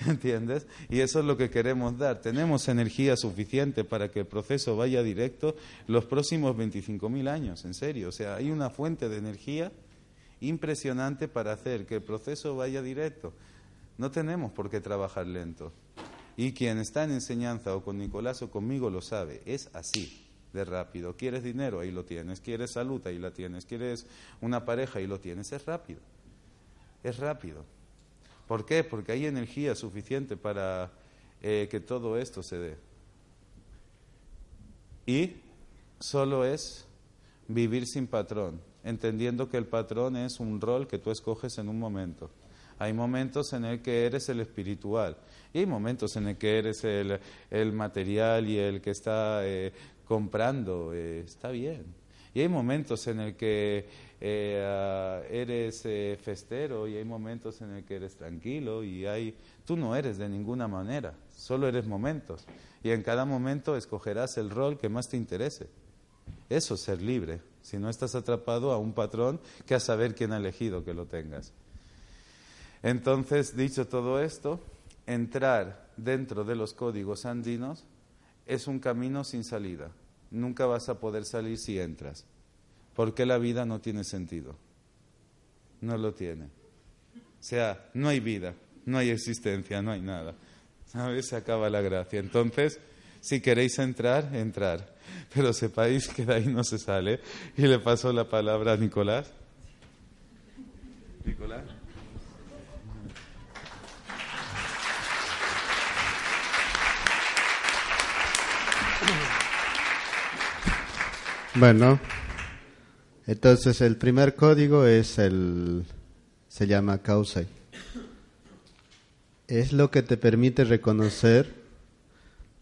¿Entiendes? Y eso es lo que queremos dar. Tenemos energía suficiente para que el proceso vaya directo los próximos 25.000 años, en serio. O sea, hay una fuente de energía impresionante para hacer que el proceso vaya directo. No tenemos por qué trabajar lento. Y quien está en enseñanza o con Nicolás o conmigo lo sabe, es así de rápido. ¿Quieres dinero? Ahí lo tienes. ¿Quieres salud? Ahí la tienes. ¿Quieres una pareja? Ahí lo tienes. Es rápido. Es rápido. ¿Por qué? Porque hay energía suficiente para eh, que todo esto se dé. Y solo es vivir sin patrón, entendiendo que el patrón es un rol que tú escoges en un momento. Hay momentos en el que eres el espiritual y hay momentos en el que eres el, el material y el que está eh, comprando, eh, está bien. Y hay momentos en el que eh, eres festero y hay momentos en el que eres tranquilo y hay tú no eres de ninguna manera, solo eres momentos y en cada momento escogerás el rol que más te interese. Eso es ser libre, si no estás atrapado a un patrón que a saber quién ha elegido que lo tengas. Entonces, dicho todo esto, entrar dentro de los códigos andinos es un camino sin salida nunca vas a poder salir si entras. Porque la vida no tiene sentido. No lo tiene. O sea, no hay vida, no hay existencia, no hay nada. ¿Sabes? Se acaba la gracia. Entonces, si queréis entrar, entrar. Pero sepáis que de ahí no se sale. Y le paso la palabra a Nicolás. Nicolás. Bueno, entonces el primer código es el, se llama causa. Es lo que te permite reconocer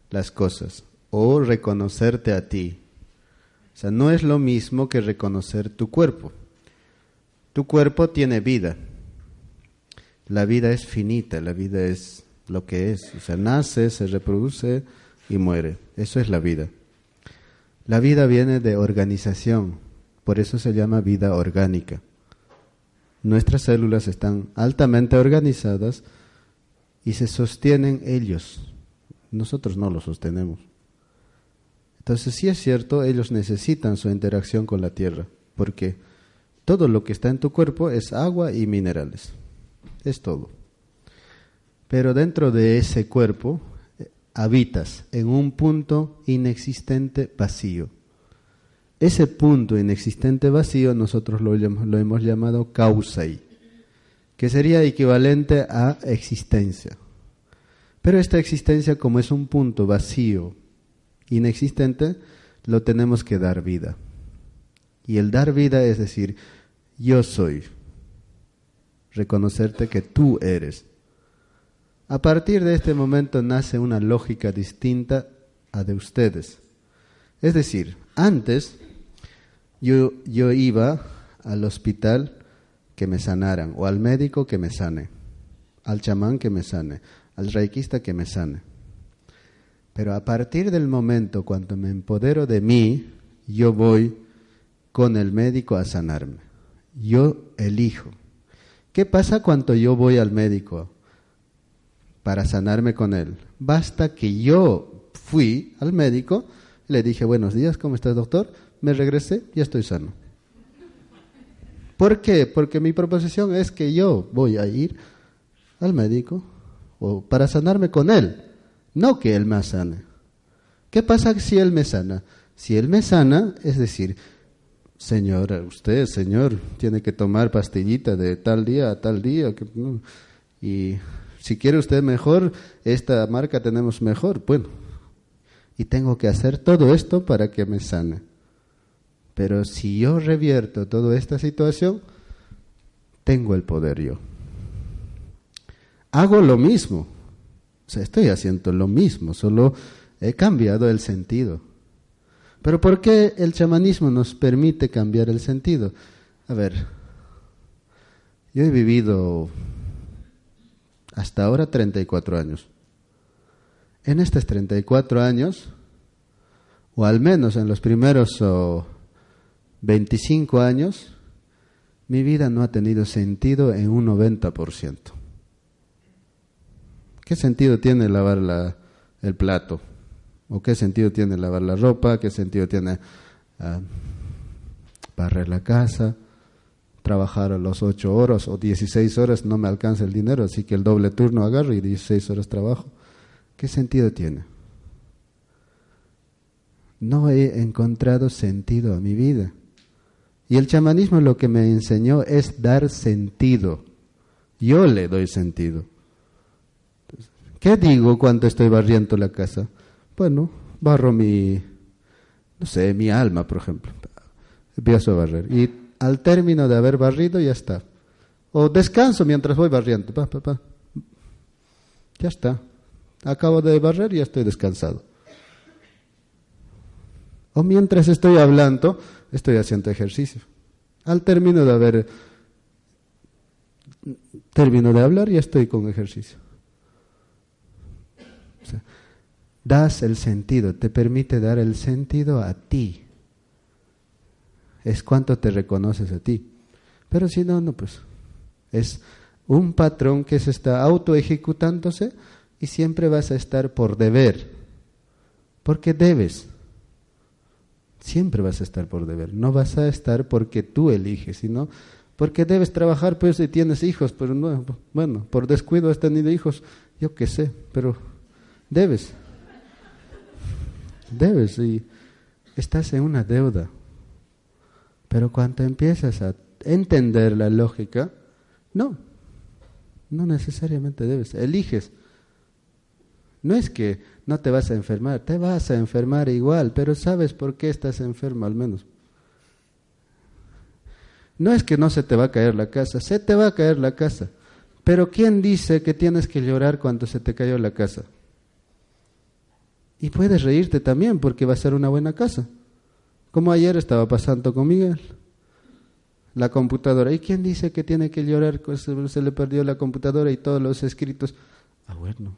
las cosas o reconocerte a ti. O sea, no es lo mismo que reconocer tu cuerpo. Tu cuerpo tiene vida. La vida es finita, la vida es lo que es. O sea, nace, se reproduce y muere. Eso es la vida. La vida viene de organización, por eso se llama vida orgánica. Nuestras células están altamente organizadas y se sostienen ellos. Nosotros no los sostenemos. Entonces sí es cierto, ellos necesitan su interacción con la tierra, porque todo lo que está en tu cuerpo es agua y minerales. Es todo. Pero dentro de ese cuerpo habitas en un punto inexistente vacío. Ese punto inexistente vacío nosotros lo, hemos llamado causai, que sería equivalente a existencia. Pero esta existencia, como es un punto vacío, inexistente, lo tenemos que dar vida. Y el dar vida es decir, yo soy, reconocerte que tú eres. A partir de este momento nace una lógica distinta a de ustedes. Es decir, antes yo, yo iba al hospital que me sanaran o al médico que me sane. al chamán que me sane, al reikista que me sane. Pero a partir del momento cuando me empodero de mí, yo voy con el médico a sanarme. Yo elijo. ¿Qué pasa cuando yo voy al médico para sanarme con él? Basta que yo fui al médico, le dije, buenos días, ¿cómo estás doctor? Me regresé, ya estoy sano. ¿Por qué? Porque mi proposición es que yo voy a ir al médico o para sanarme con él, no que él me sane. ¿Qué pasa si él me sana? Si él me sana, es decir, señor, usted, señor, tiene que tomar pastillita de tal día a tal día. Y si quiere usted mejor, esta marca tenemos mejor. Bueno, y tengo que hacer todo esto para que me sane. Pero si yo revierto toda esta situación, tengo el poder yo. Hago lo mismo. O sea, estoy haciendo lo mismo, solo he cambiado el sentido. Pero ¿por qué el chamanismo nos permite cambiar el sentido? A ver, yo he vivido hasta ahora 34 años. En estos 34 años, o al menos en los primeros 25 años, mi vida no ha tenido sentido en un 90%. ¿Qué sentido tiene lavar el plato? ¿O qué sentido tiene lavar la ropa? ¿Qué sentido tiene uh, barrer la casa? Trabajar a las 8 horas o 16 horas no me alcanza el dinero, así que el doble turno agarro y 16 horas trabajo. ¿Qué sentido tiene? No he encontrado sentido a mi vida. Y el chamanismo lo que me enseñó es dar sentido. Yo le doy sentido. ¿Qué digo cuando estoy barriendo la casa? Bueno, barro mi, no sé, mi alma, por ejemplo. Empiezo a barrer. Y al término de haber barrido, ya está. O descanso mientras voy barriendo. Pa, pa, pa. Ya está. Acabo de barrer y ya estoy descansado. O mientras estoy hablando, estoy haciendo ejercicio. Al término de haber termino de hablar, ya estoy con ejercicio. das el sentido, te permite dar el sentido a ti. Es cuanto te reconoces a ti. Pero si no, no, pues es un patrón que se está auto ejecutándose y siempre vas a estar por deber. Porque debes. Siempre vas a estar por deber. No vas a estar porque tú eliges, sino porque debes trabajar, pues si tienes hijos, pero no, bueno, por descuido has tenido hijos, yo qué sé, pero debes. Debes y estás en una deuda. Pero cuando empiezas a entender la lógica, no, no necesariamente debes, eliges. No es que no te vas a enfermar, te vas a enfermar igual, pero sabes por qué estás enfermo al menos. No es que no se te va a caer la casa, se te va a caer la casa. Pero ¿quién dice que tienes que llorar cuando se te cayó la casa? Y puedes reírte también porque va a ser una buena casa. Como ayer estaba pasando con Miguel. La computadora. ¿Y quién dice que tiene que llorar? Se le perdió la computadora y todos los escritos. Ah, bueno.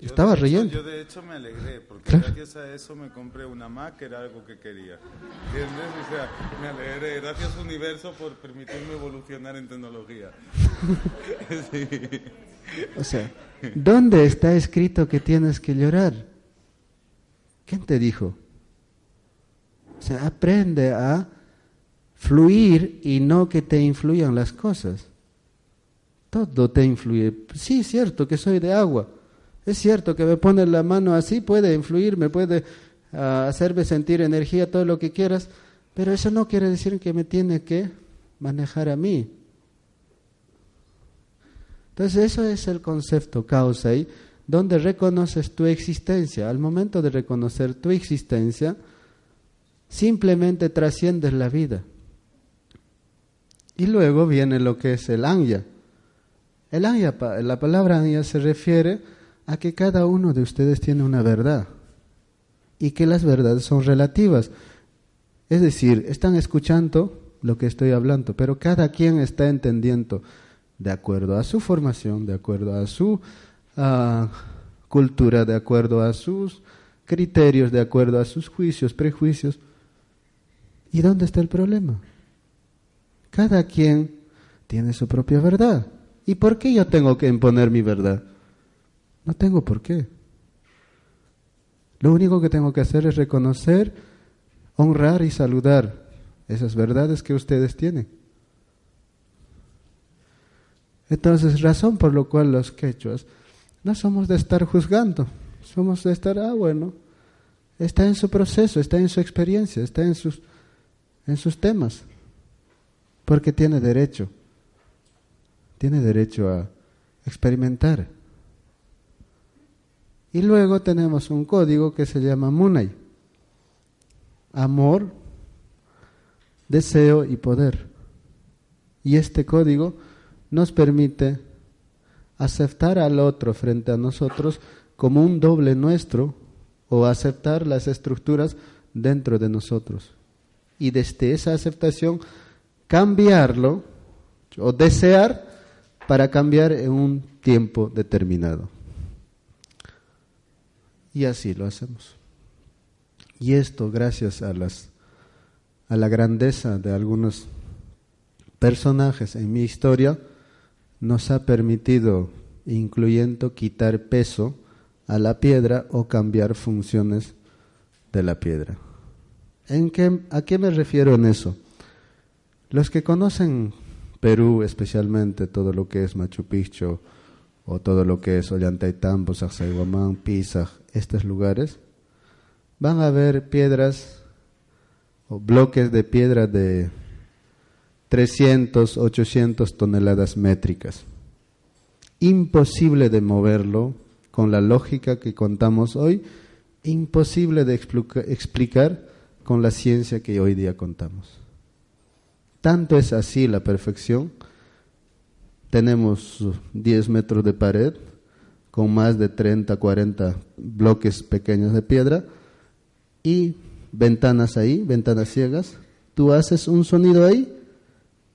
estaba riendo. Yo de hecho me alegré porque gracias a eso me compré una Mac, que era algo que quería. ¿Entiendes? O sea, me alegré. Gracias universo por permitirme evolucionar en tecnología. sí. O sea, ¿dónde está escrito que tienes que llorar? ¿Quién te dijo? O aprende a fluir y no que te influyan las cosas. Todo te influye. Sí, es cierto que soy de agua. Es cierto que me pones la mano así, puede influir, me puede ah, hacerme sentir energía, todo lo que quieras, pero eso no quiere decir que me tiene que manejar a mí. Entonces, eso es el concepto causa y donde reconoces tu existencia. Al momento de reconocer tu existencia, simplemente trasciendes la vida. Y luego viene lo que es el anya. El anya, la palabra anya se refiere a que cada uno de ustedes tiene una verdad y que las verdades son relativas. Es decir, están escuchando lo que estoy hablando, pero cada quien está entendiendo de acuerdo a su formación, de acuerdo a su ah, cultura, de acuerdo a sus criterios, de acuerdo a sus juicios, prejuicios. ¿Y dónde está el problema? Cada quien tiene su propia verdad. ¿Y por qué yo tengo que imponer mi verdad? No tengo por qué. Lo único que tengo que hacer es reconocer, honrar y saludar esas verdades que ustedes tienen. Entonces, razón por lo cual los quechuas no somos de estar juzgando, somos de estar, ah, bueno, está en su proceso, está en su experiencia, está en sus, en sus temas, porque tiene derecho, tiene derecho a experimentar. Y luego tenemos un código que se llama Munay, amor, deseo y poder. Y este código nos permite aceptar al otro frente a nosotros como un doble nuestro o aceptar las estructuras dentro de nosotros. Y desde esa aceptación cambiarlo o desear para cambiar en un tiempo determinado. Y así lo hacemos. Y esto gracias a las a la grandeza de algunos personajes en mi historia nos ha permitido, incluyendo quitar peso a la piedra o cambiar funciones de la piedra. ¿En qué, ¿A qué me refiero en eso? Los que conocen Perú, especialmente todo lo que es Machu Picchu o todo lo que es Ollantaytambo, Sacsayhuamán, Pisa, estos lugares, van a ver piedras o bloques de piedra de 300, 800 toneladas métricas. Imposible de moverlo con la lógica que contamos hoy, imposible de explicar con la ciencia que hoy día contamos. Tanto es así la perfección. Tenemos 10 metros de pared con más de 30, 40 bloques pequeños de piedra y ventanas ahí, ventanas ciegas. Tú haces un sonido ahí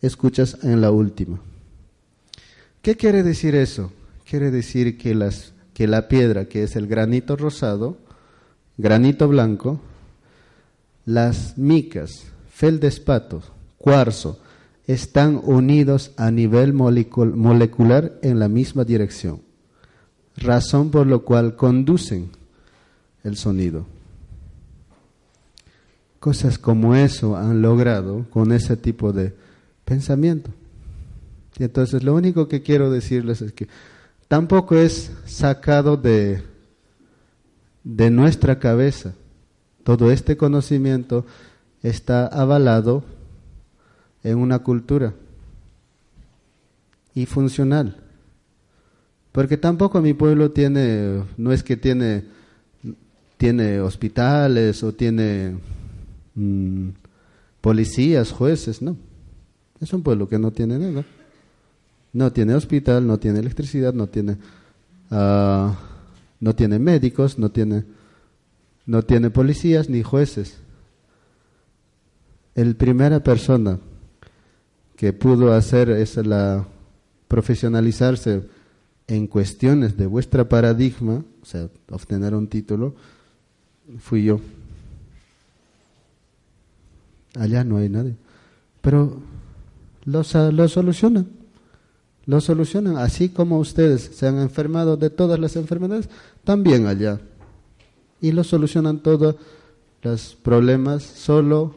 escuchas en la última. ¿Qué quiere decir eso? Quiere decir que, las, que la piedra, que es el granito rosado, granito blanco, las micas, feldespato, cuarzo, están unidos a nivel molecular en la misma dirección, razón por la cual conducen el sonido. Cosas como eso han logrado con ese tipo de pensamiento. Y entonces lo único que quiero decirles es que tampoco es sacado de, de nuestra cabeza. Todo este conocimiento está avalado en una cultura y funcional. Porque tampoco mi pueblo tiene, no es que tiene, tiene hospitales o tiene mm, policías, jueces, no. Es un pueblo que no tiene nada. No tiene hospital, no tiene electricidad, no tiene, uh, no tiene médicos, no tiene, no tiene policías ni jueces. El primera persona que pudo hacer es la profesionalizarse en cuestiones de vuestra paradigma, o sea, obtener un título, fui yo. Allá no hay nadie. Pero lo, solucionan. Lo solucionan. Así como ustedes se han enfermado de todas las enfermedades, también allá. Y lo solucionan todos los problemas solo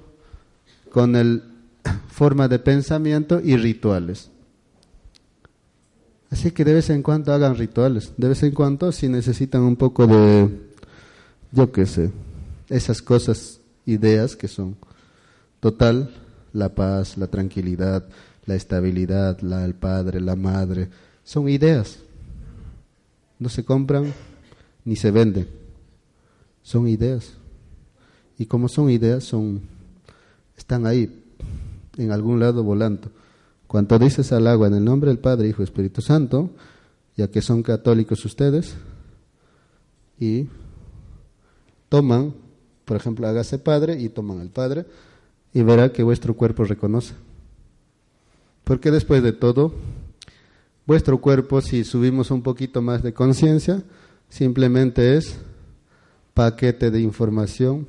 con el forma de pensamiento y rituales. Así que de vez en cuando hagan rituales. De vez en cuando si necesitan un poco de, yo qué sé, esas cosas, ideas que son total la paz, la tranquilidad, la estabilidad, la, el padre, la madre, son ideas. No se compran ni se venden. Son ideas. Y como son ideas, son están ahí en algún lado volando. Cuando dices al agua en el nombre del Padre, Hijo Espíritu Santo, ya que son católicos ustedes, y toman, por ejemplo, hágase Padre y toman al Padre, y verá que vuestro cuerpo reconoce. Porque después de todo, vuestro cuerpo, si subimos un poquito más de conciencia, simplemente es paquete de información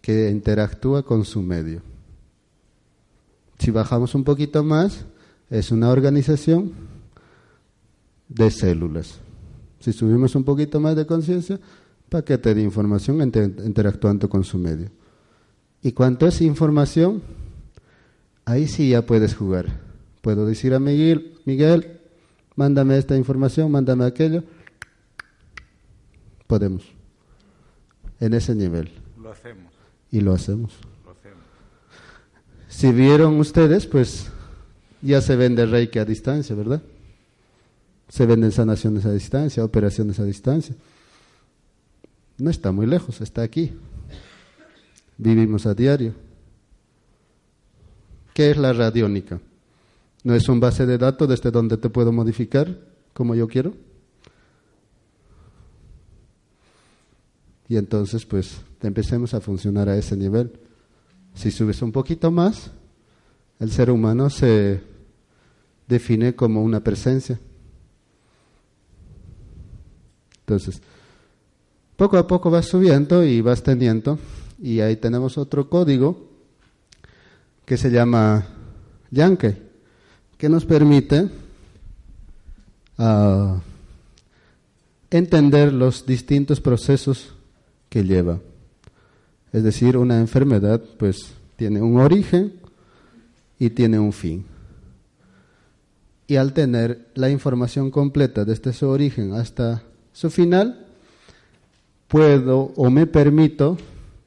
que interactúa con su medio. Si bajamos un poquito más, es una organización de células. Si subimos un poquito más de conciencia, paquete de información interactuando con su medio. Y cuanto es información, ahí sí ya puedes jugar. Puedo decir a Miguel, Miguel, mándame esta información, mándame aquello. Podemos. En ese nivel. Lo hacemos. Y lo hacemos. Lo hacemos. Si vieron ustedes, pues ya se vende Reiki a distancia, ¿verdad? Se venden sanaciones a distancia, operaciones a distancia. No está muy lejos, está aquí. Vivimos a diario. ¿Qué es la radiónica? ¿No es un base de datos desde donde te puedo modificar como yo quiero? Y entonces, pues, empecemos a funcionar a ese nivel. Si subes un poquito más, el ser humano se define como una presencia. Entonces, poco a poco vas subiendo y vas teniendo, y ahí tenemos otro código que se llama Yankee, que nos permite ah, entender los distintos procesos lleva. Es decir, una enfermedad pues tiene un origen y tiene un fin. Y al tener la información completa desde su origen hasta su final, puedo o me permito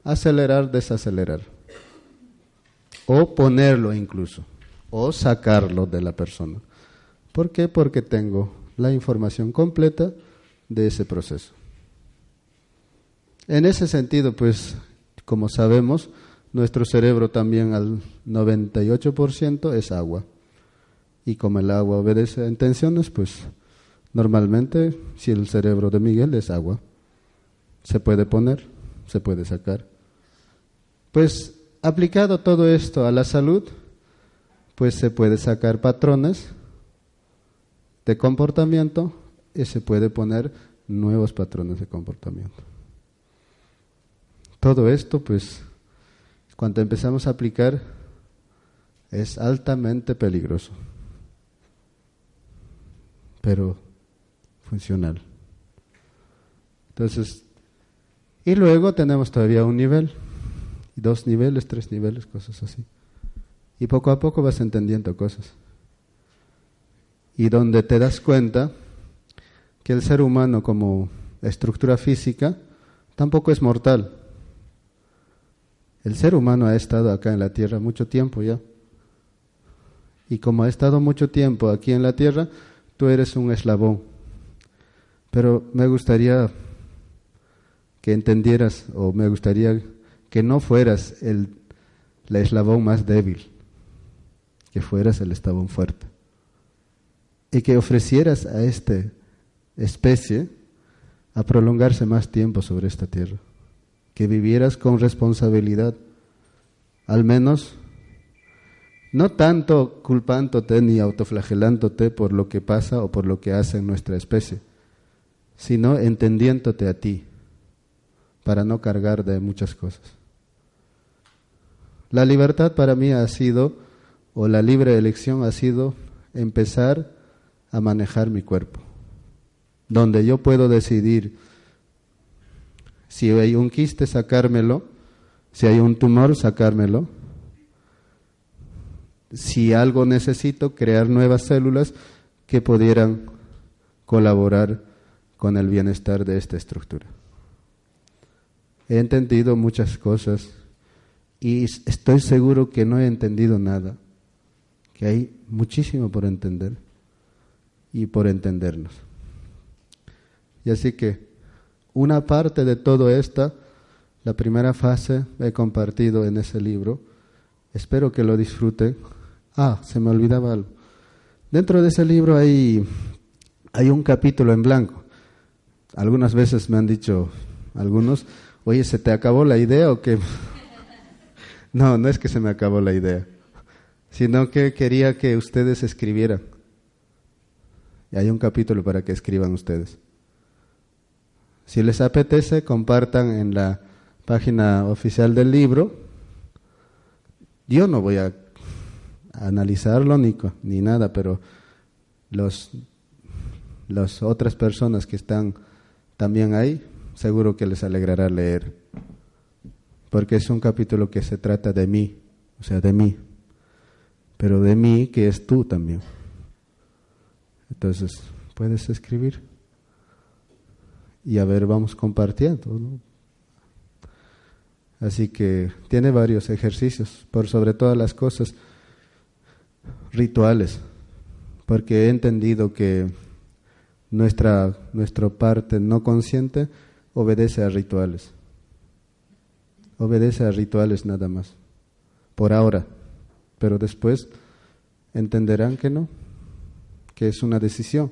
acelerar, desacelerar, o ponerlo incluso, o sacarlo de la persona. ¿Por qué? Porque tengo la información completa de ese proceso. En ese sentido, pues, como sabemos, nuestro cerebro también al 98% es agua. Y como el agua obedece a intenciones, pues Normalmente, si el cerebro de Miguel es agua, se puede poner, se puede sacar. Pues aplicado todo esto a la salud, pues se puede sacar patrones de comportamiento y se puede poner nuevos patrones de comportamiento. Todo esto, pues, cuando empezamos a aplicar, es altamente peligroso. Pero funcional. Entonces, y luego tenemos todavía un nivel, dos niveles, tres niveles, cosas así. Y poco a poco vas entendiendo cosas. Y donde te das cuenta que el ser humano como estructura física tampoco es mortal. El ser humano ha estado acá en la Tierra mucho tiempo ya. Y como ha estado mucho tiempo aquí en la Tierra, tú eres un eslabón pero me gustaría que entendieras o me gustaría que no fueras el, eslabón más débil, que fueras el eslabón fuerte. Y que ofrecieras a esta especie a prolongarse más tiempo sobre esta tierra. Que vivieras con responsabilidad, al menos no tanto culpándote ni autoflagelándote por lo que pasa o por lo que hace en nuestra especie, sino entendiéndote a ti para no cargar de muchas cosas. La libertad para mí ha sido, o la libre elección ha sido, empezar a manejar mi cuerpo, donde yo puedo decidir si hay un quiste, sacármelo, si hay un tumor, sacármelo, si algo necesito, crear nuevas células que pudieran colaborar con el bienestar de esta estructura. He entendido muchas cosas y estoy seguro que no he entendido nada, que hay muchísimo por entender y por entendernos. Y así que una parte de todo esto, la primera fase, he compartido en ese libro. Espero que lo disfruten. Ah, se me olvidaba algo. Dentro de ese libro hay, hay un capítulo en blanco algunas veces me han dicho algunos, oye, ¿se te acabó la idea o qué? no, no es que se me acabó la idea, sino que quería que ustedes escribieran Y hay un capítulo para que escriban ustedes. Si les apetece, compartan en la página oficial del libro. Yo no voy a analizarlo ni, ni nada, pero los, las otras personas que están también ahí, seguro que les alegrará leer. Porque es un capítulo que se trata de mí, o sea, de mí. Pero de mí que es tú también. Entonces, puedes escribir. Y a ver, vamos compartiendo. Así que tiene varios ejercicios, por sobre todas las cosas, rituales, porque he entendido que nuestra, nuestra parte no consciente obedece a rituales. Obedece a rituales nada más, por ahora, pero después entenderán que no que es una decisión.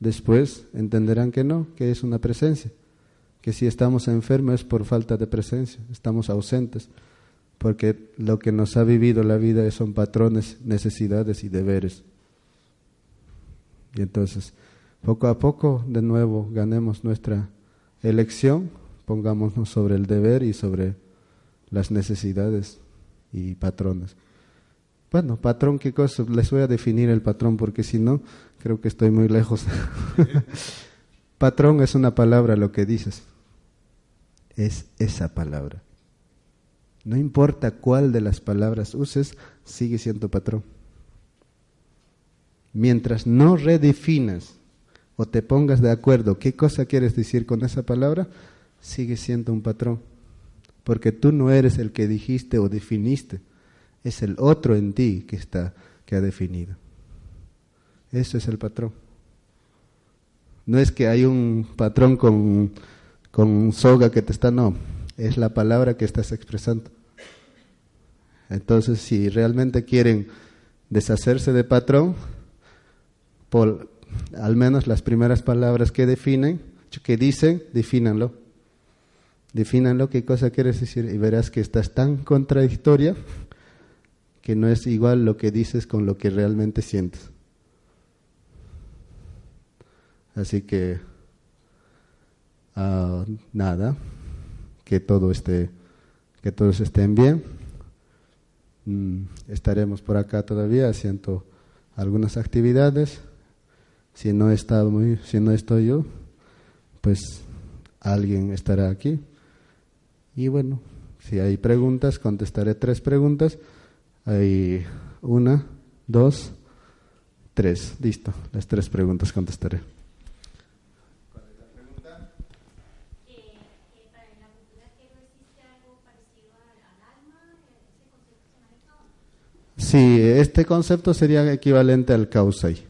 Después entenderán que no, que es una presencia, que si estamos enfermos es por falta de presencia, estamos ausentes, porque lo que nos ha vivido la vida son patrones, necesidades y deberes. Y entonces, poco a poco, de nuevo, ganemos nuestra elección, pongámonos sobre el deber y sobre las necesidades y patrones. Bueno, patrón, ¿qué cosa? Les voy a definir el patrón porque si no, creo que estoy muy lejos. patrón es una palabra, lo que dices. Es esa palabra. No importa cuál de las palabras uses, sigue siendo patrón. Mientras no redefinas o te pongas de acuerdo qué cosa quieres decir con esa palabra, sigue siendo un patrón. Porque tú no eres el que dijiste o definiste es el otro en ti que está que ha definido. Eso es el patrón. No es que hay un patrón con, con soga que te está, no, es la palabra que estás expresando. Entonces, si realmente quieren deshacerse de patrón, por al menos las primeras palabras que definen, que dicen, defínanlo. Defínanlo, qué cosa quieres decir, y verás que estás tan contradictoria que no es igual lo que dices con lo que realmente sientes. Así que ah, nada, que todo esté, que todos estén bien. Mm, estaremos por acá todavía haciendo algunas actividades. Si no está muy, si no estoy yo, pues alguien estará aquí. Y bueno, si hay preguntas, contestaré tres preguntas. Hay una, dos, tres. Listo. Las tres preguntas contestaré. Sí, este concepto sería equivalente al causai.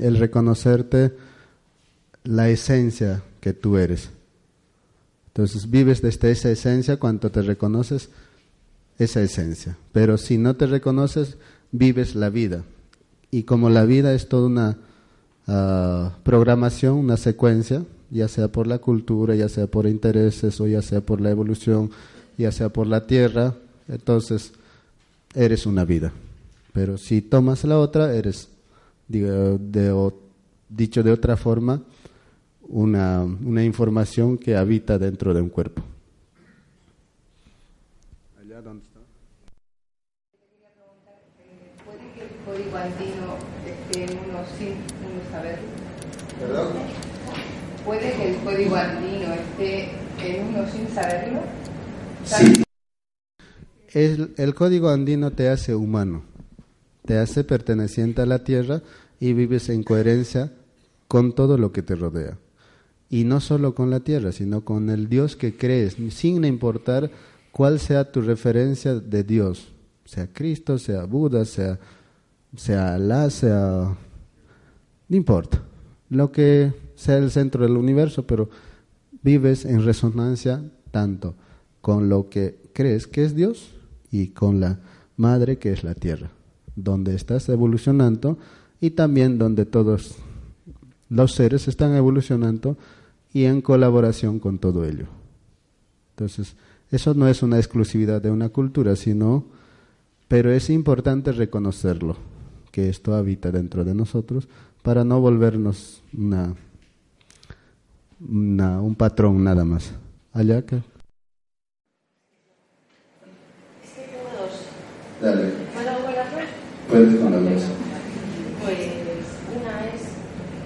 El reconocerte la esencia que tú eres. Entonces vives desde esa esencia cuando te reconoces esa esencia. Pero si no te reconoces, vives la vida. Y como la vida es toda una ah, programación, una secuencia, ya sea por la cultura, ya sea por intereses o ya sea por la evolución, ya sea por la tierra, entonces eres una vida. Pero si tomas la otra, eres, dicho de otra forma, una, una información que habita dentro de un cuerpo. ¿Puede que el código andino esté en uno sin saberlo? Sí. El, el código andino te hace humano, te hace perteneciente a la tierra y vives en coherencia con todo lo que te rodea. Y no solo con la tierra, sino con el Dios que crees, sin importar cuál sea tu referencia de Dios, sea Cristo, sea Buda, sea, sea Alá, sea... No importa lo que sea el centro del universo, pero vives en resonancia tanto con lo que crees que es Dios y con la madre que es la tierra, donde estás evolucionando y también donde todos los seres están evolucionando y en colaboración con todo ello. Entonces, eso no es una exclusividad de una cultura, sino, pero es importante reconocerlo, que esto habita dentro de nosotros para no volvernos una, un patrón nada más. Allá que. Es que tengo dos. Dale. ¿Puedo con las dos? Puedes con las dos. Pues una es,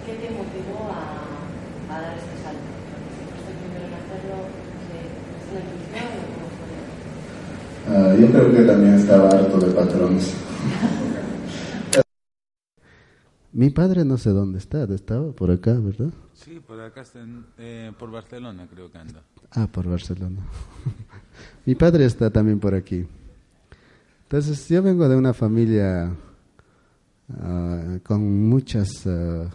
¿qué te motivó a, a dar este salto? ¿Fuiste el primero en hacerlo? ¿Es una intuición o cómo fue? Ah, yo creo que también estaba harto de patrones. Mi padre no sé dónde está, estaba por acá, ¿verdad? Sí, por acá está, eh, por Barcelona creo que anda. Ah, por Barcelona. Mi padre está también por aquí. Entonces, yo vengo de una familia uh, con muchas, uh,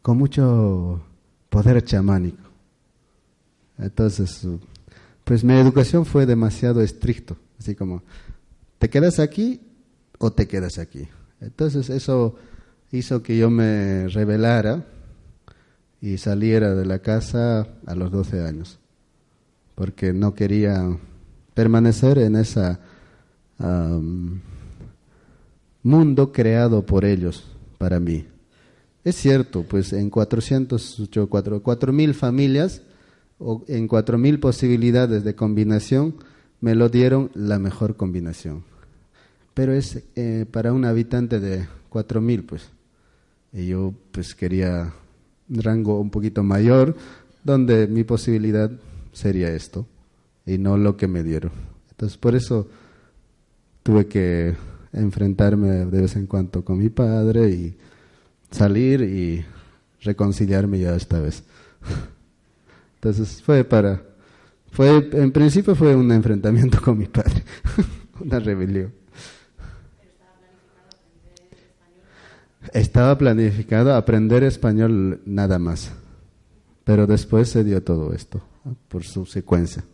con mucho poder chamánico. Entonces, pues mi educación fue demasiado estricto, así como, ¿te quedas aquí o te quedas aquí? Entonces eso hizo que yo me rebelara y saliera de la casa a los 12 años, porque no quería permanecer en ese mundo creado por ellos para mí. Es cierto, pues en 400, 4.000 familias o en 4.000 posibilidades de combinación me lo dieron la mejor combinación pero es eh, para un habitante de 4.000, pues. Y yo pues quería un rango un poquito mayor, donde mi posibilidad sería esto, y no lo que me dieron. Entonces por eso tuve que enfrentarme de vez en cuando con mi padre y salir y reconciliarme ya esta vez. Entonces fue para, fue, en principio fue un enfrentamiento con mi padre, una rebelión. Estaba planificado aprender español nada más, pero después se dio todo esto por su secuencia.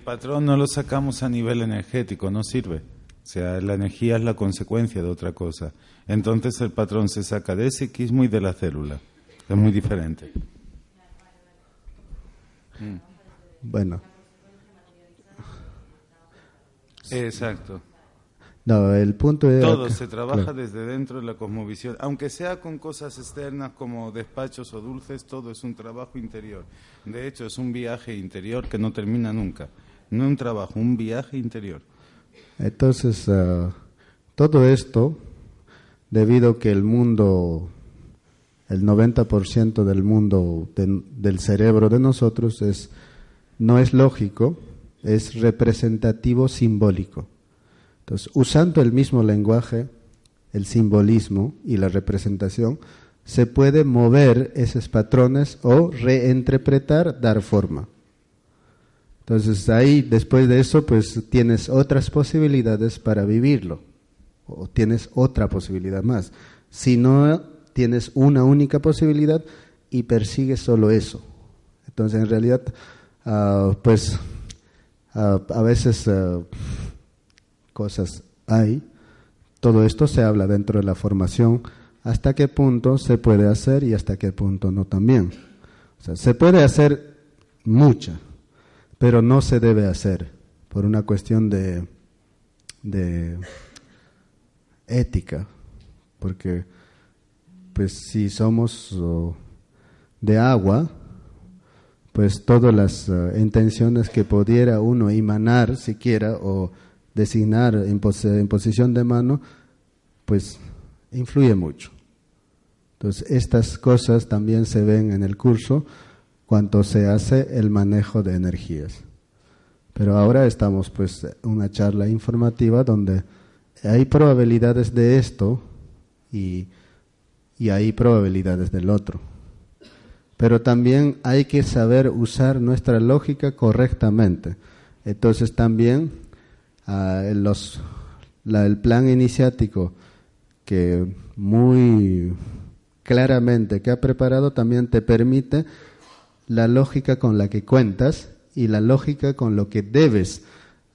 Patrón no lo sacamos a nivel energético, no sirve. O sea, la energía es la consecuencia de otra cosa. Entonces el patrón se saca de ese quismo y de la célula. Es muy diferente. Mm. Bueno. Exacto. No, el punto es... Todo se trabaja desde dentro de la cosmovisión. Aunque sea con cosas externas como despachos o dulces, todo es un trabajo interior. De hecho, es un viaje interior que no termina nunca no un trabajo, un viaje interior. Entonces, ah, todo esto, debido a que el mundo, el 90% del mundo del cerebro de nosotros es, no es lógico, es representativo simbólico. Entonces, usando el mismo lenguaje, el simbolismo y la representación, se puede mover esos patrones o reinterpretar, dar forma. Entonces ahí, después de eso, pues tienes otras posibilidades para vivirlo, o tienes otra posibilidad más. Si no, tienes una única posibilidad y persigues solo eso. Entonces, en realidad, ah, pues ah, a veces ah, cosas hay. Todo esto se habla dentro de la formación. ¿Hasta qué punto se puede hacer y hasta qué punto no también? O sea, se puede hacer mucha, pero no se debe hacer por una cuestión de, de ética, porque pues si somos de agua, pues todas las eh, intenciones que pudiera uno emanar siquiera o designar en, en posición de mano, pues influye mucho. Entonces, estas cosas también se ven en el curso cuanto se hace el manejo de energías. Pero ahora estamos pues en una charla informativa donde hay probabilidades de esto y, y hay probabilidades del otro. Pero también hay que saber usar nuestra lógica correctamente. Entonces también ah, los, el plan iniciático que muy claramente que ha preparado también te permite la lógica con la que cuentas y la lógica con lo que debes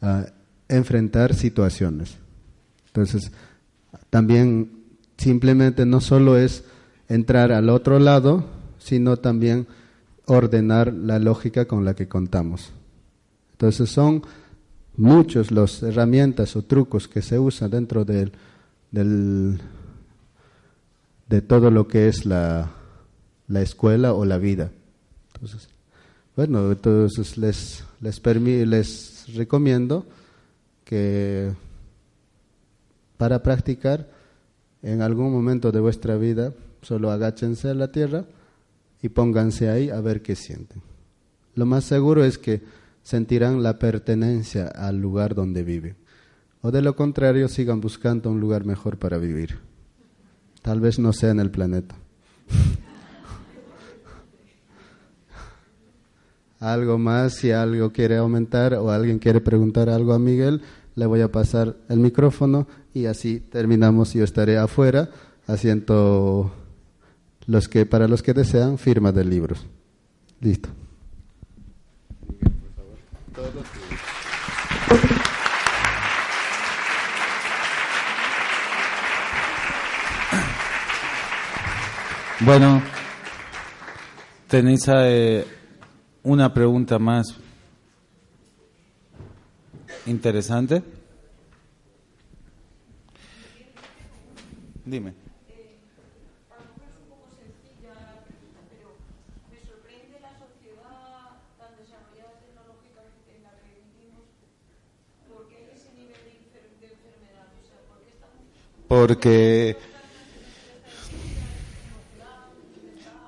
ah, enfrentar situaciones. Entonces, también simplemente no solo es entrar al otro lado, sino también ordenar la lógica con la que contamos. Entonces son muchos las herramientas o trucos que se usan dentro del, de todo lo que es la, la escuela o la vida. Bueno, entonces les, les, les recomiendo que para practicar en algún momento de vuestra vida solo agáchense a la tierra y pónganse ahí a ver qué sienten. Lo más seguro es que sentirán la pertenencia al lugar donde viven. O de lo contrario, sigan buscando un lugar mejor para vivir. Tal vez no sea en el planeta. algo más, si algo quiere aumentar o alguien quiere preguntar algo a Miguel, le voy a pasar el micrófono y así terminamos. Yo estaré afuera haciendo los que para los que desean firma de libros. Listo. Bueno, tenéis eh, una pregunta más interesante. Dime. Porque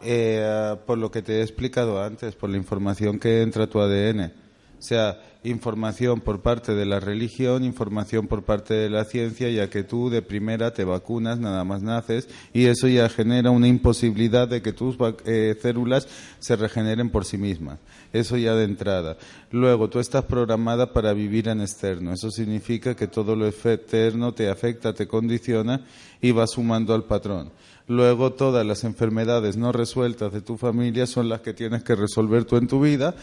Eh, por lo que te he explicado antes, por la información que entra a tu ADN. O sea, información por parte de la religión, información por parte de la ciencia, ya que tú de primera te vacunas, nada más naces, y eso ya genera una imposibilidad de que tus eh, células se regeneren por sí mismas. Eso ya de entrada. Luego, tú estás programada para vivir en externo. Eso significa que todo lo externo te afecta, te condiciona y va sumando al patrón. Luego todas las enfermedades no resueltas de tu familia son las que tienes que resolver tú en tu vida.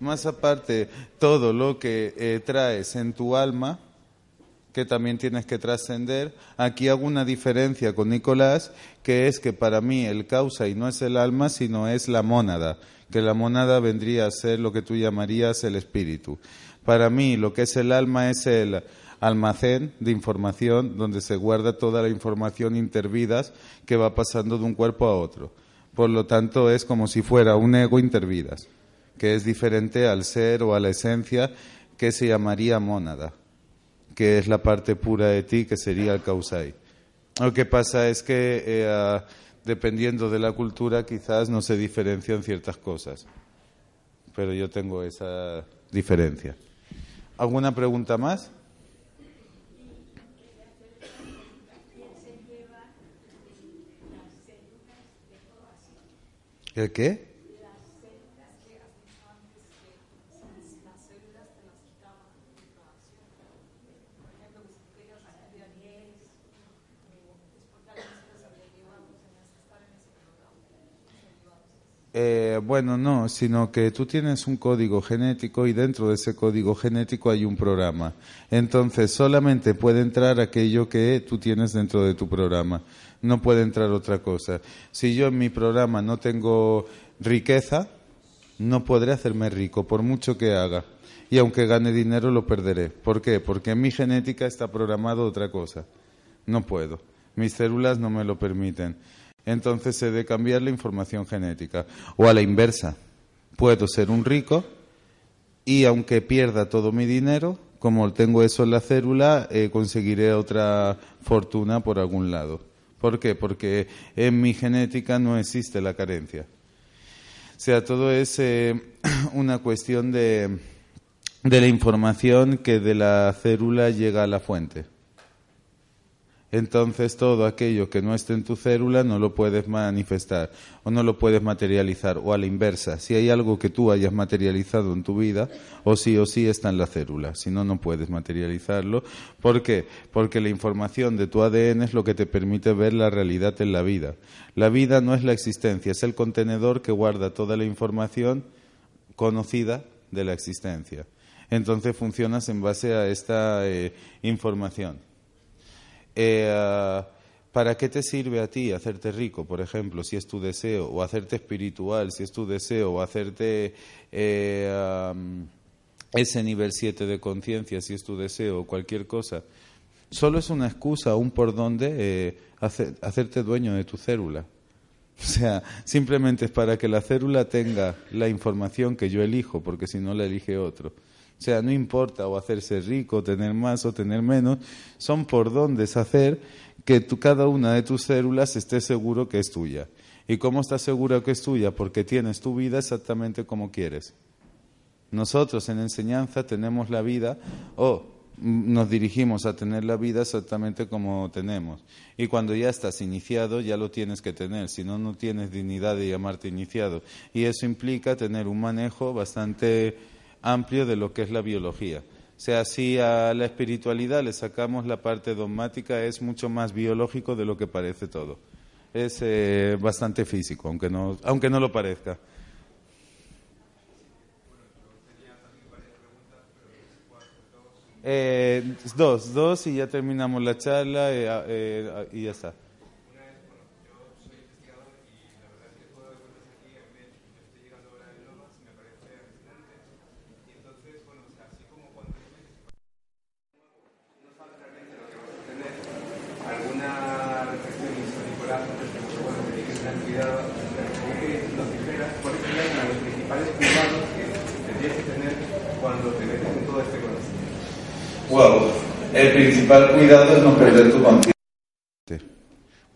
Más aparte, todo lo que eh, traes en tu alma, que también tienes que trascender. Aquí hago una diferencia con Nicolás, que es que para mí el causa y no es el alma, sino es la mónada, que la mónada vendría a ser lo que tú llamarías el espíritu. Para mí lo que es el alma es el almacén de información donde se guarda toda la información intervidas que va pasando de un cuerpo a otro. Por lo tanto, es como si fuera un ego intervidas, que es diferente al ser o a la esencia que se llamaría mónada, que es la parte pura de ti que sería el causai. Lo que pasa es que, eh, dependiendo de la cultura, quizás no se diferencian ciertas cosas, pero yo tengo esa diferencia. ¿Alguna pregunta más? ¿El qué? Eh, bueno, no, sino que tú tienes un código genético y dentro de ese código genético hay un programa. Entonces, solamente puede entrar aquello que tú tienes dentro de tu programa no puede entrar otra cosa. Si yo en mi programa no tengo riqueza, no podré hacerme rico, por mucho que haga. Y aunque gane dinero, lo perderé. ¿Por qué? Porque en mi genética está programado otra cosa. No puedo. Mis células no me lo permiten. Entonces he de cambiar la información genética. O a la inversa. Puedo ser un rico y aunque pierda todo mi dinero, como tengo eso en la célula, eh, conseguiré otra fortuna por algún lado. ¿Por qué? Porque en mi genética no existe la carencia. O sea, todo es eh, una cuestión de, de la información que de la célula llega a la fuente entonces todo aquello que no esté en tu célula no lo puedes manifestar o no lo puedes materializar o a la inversa, si hay algo que tú hayas materializado en tu vida, o sí o sí está en la célula, si no, no puedes materializarlo. ¿Por qué? Porque la información de tu ADN es lo que te permite ver la realidad en la vida. La vida no es la existencia, es el contenedor que guarda toda la información conocida de la existencia. Entonces funcionas en base a esta eh, información. Eh, ¿Para qué te sirve a ti hacerte rico, por ejemplo, si es tu deseo, o hacerte espiritual, si es tu deseo, o hacerte eh, ese nivel 7 de conciencia, si es tu deseo, o cualquier cosa? Solo es una excusa, un por donde hacerte dueño de tu célula. O sea, simplemente es para que la célula tenga la información que yo elijo, porque si no la elige otro. O sea, no importa o hacerse rico, tener más o tener menos, son por dónde hacer que cada una de tus células esté seguro que es tuya. ¿Y cómo estás seguro que es tuya? Porque tienes tu vida exactamente como quieres. Nosotros en enseñanza tenemos la vida o nos dirigimos a tener la vida exactamente como tenemos. Y cuando ya estás iniciado, ya lo tienes que tener, si no, no tienes dignidad de llamarte iniciado. Y eso implica tener un manejo bastante amplio de lo que es la biología. O sea, si a la espiritualidad le sacamos la parte dogmática, es mucho más biológico de lo que parece todo. Es eh, bastante físico, aunque no, aunque no lo parezca. Eh, dos, dos y ya terminamos la charla eh, y ya está.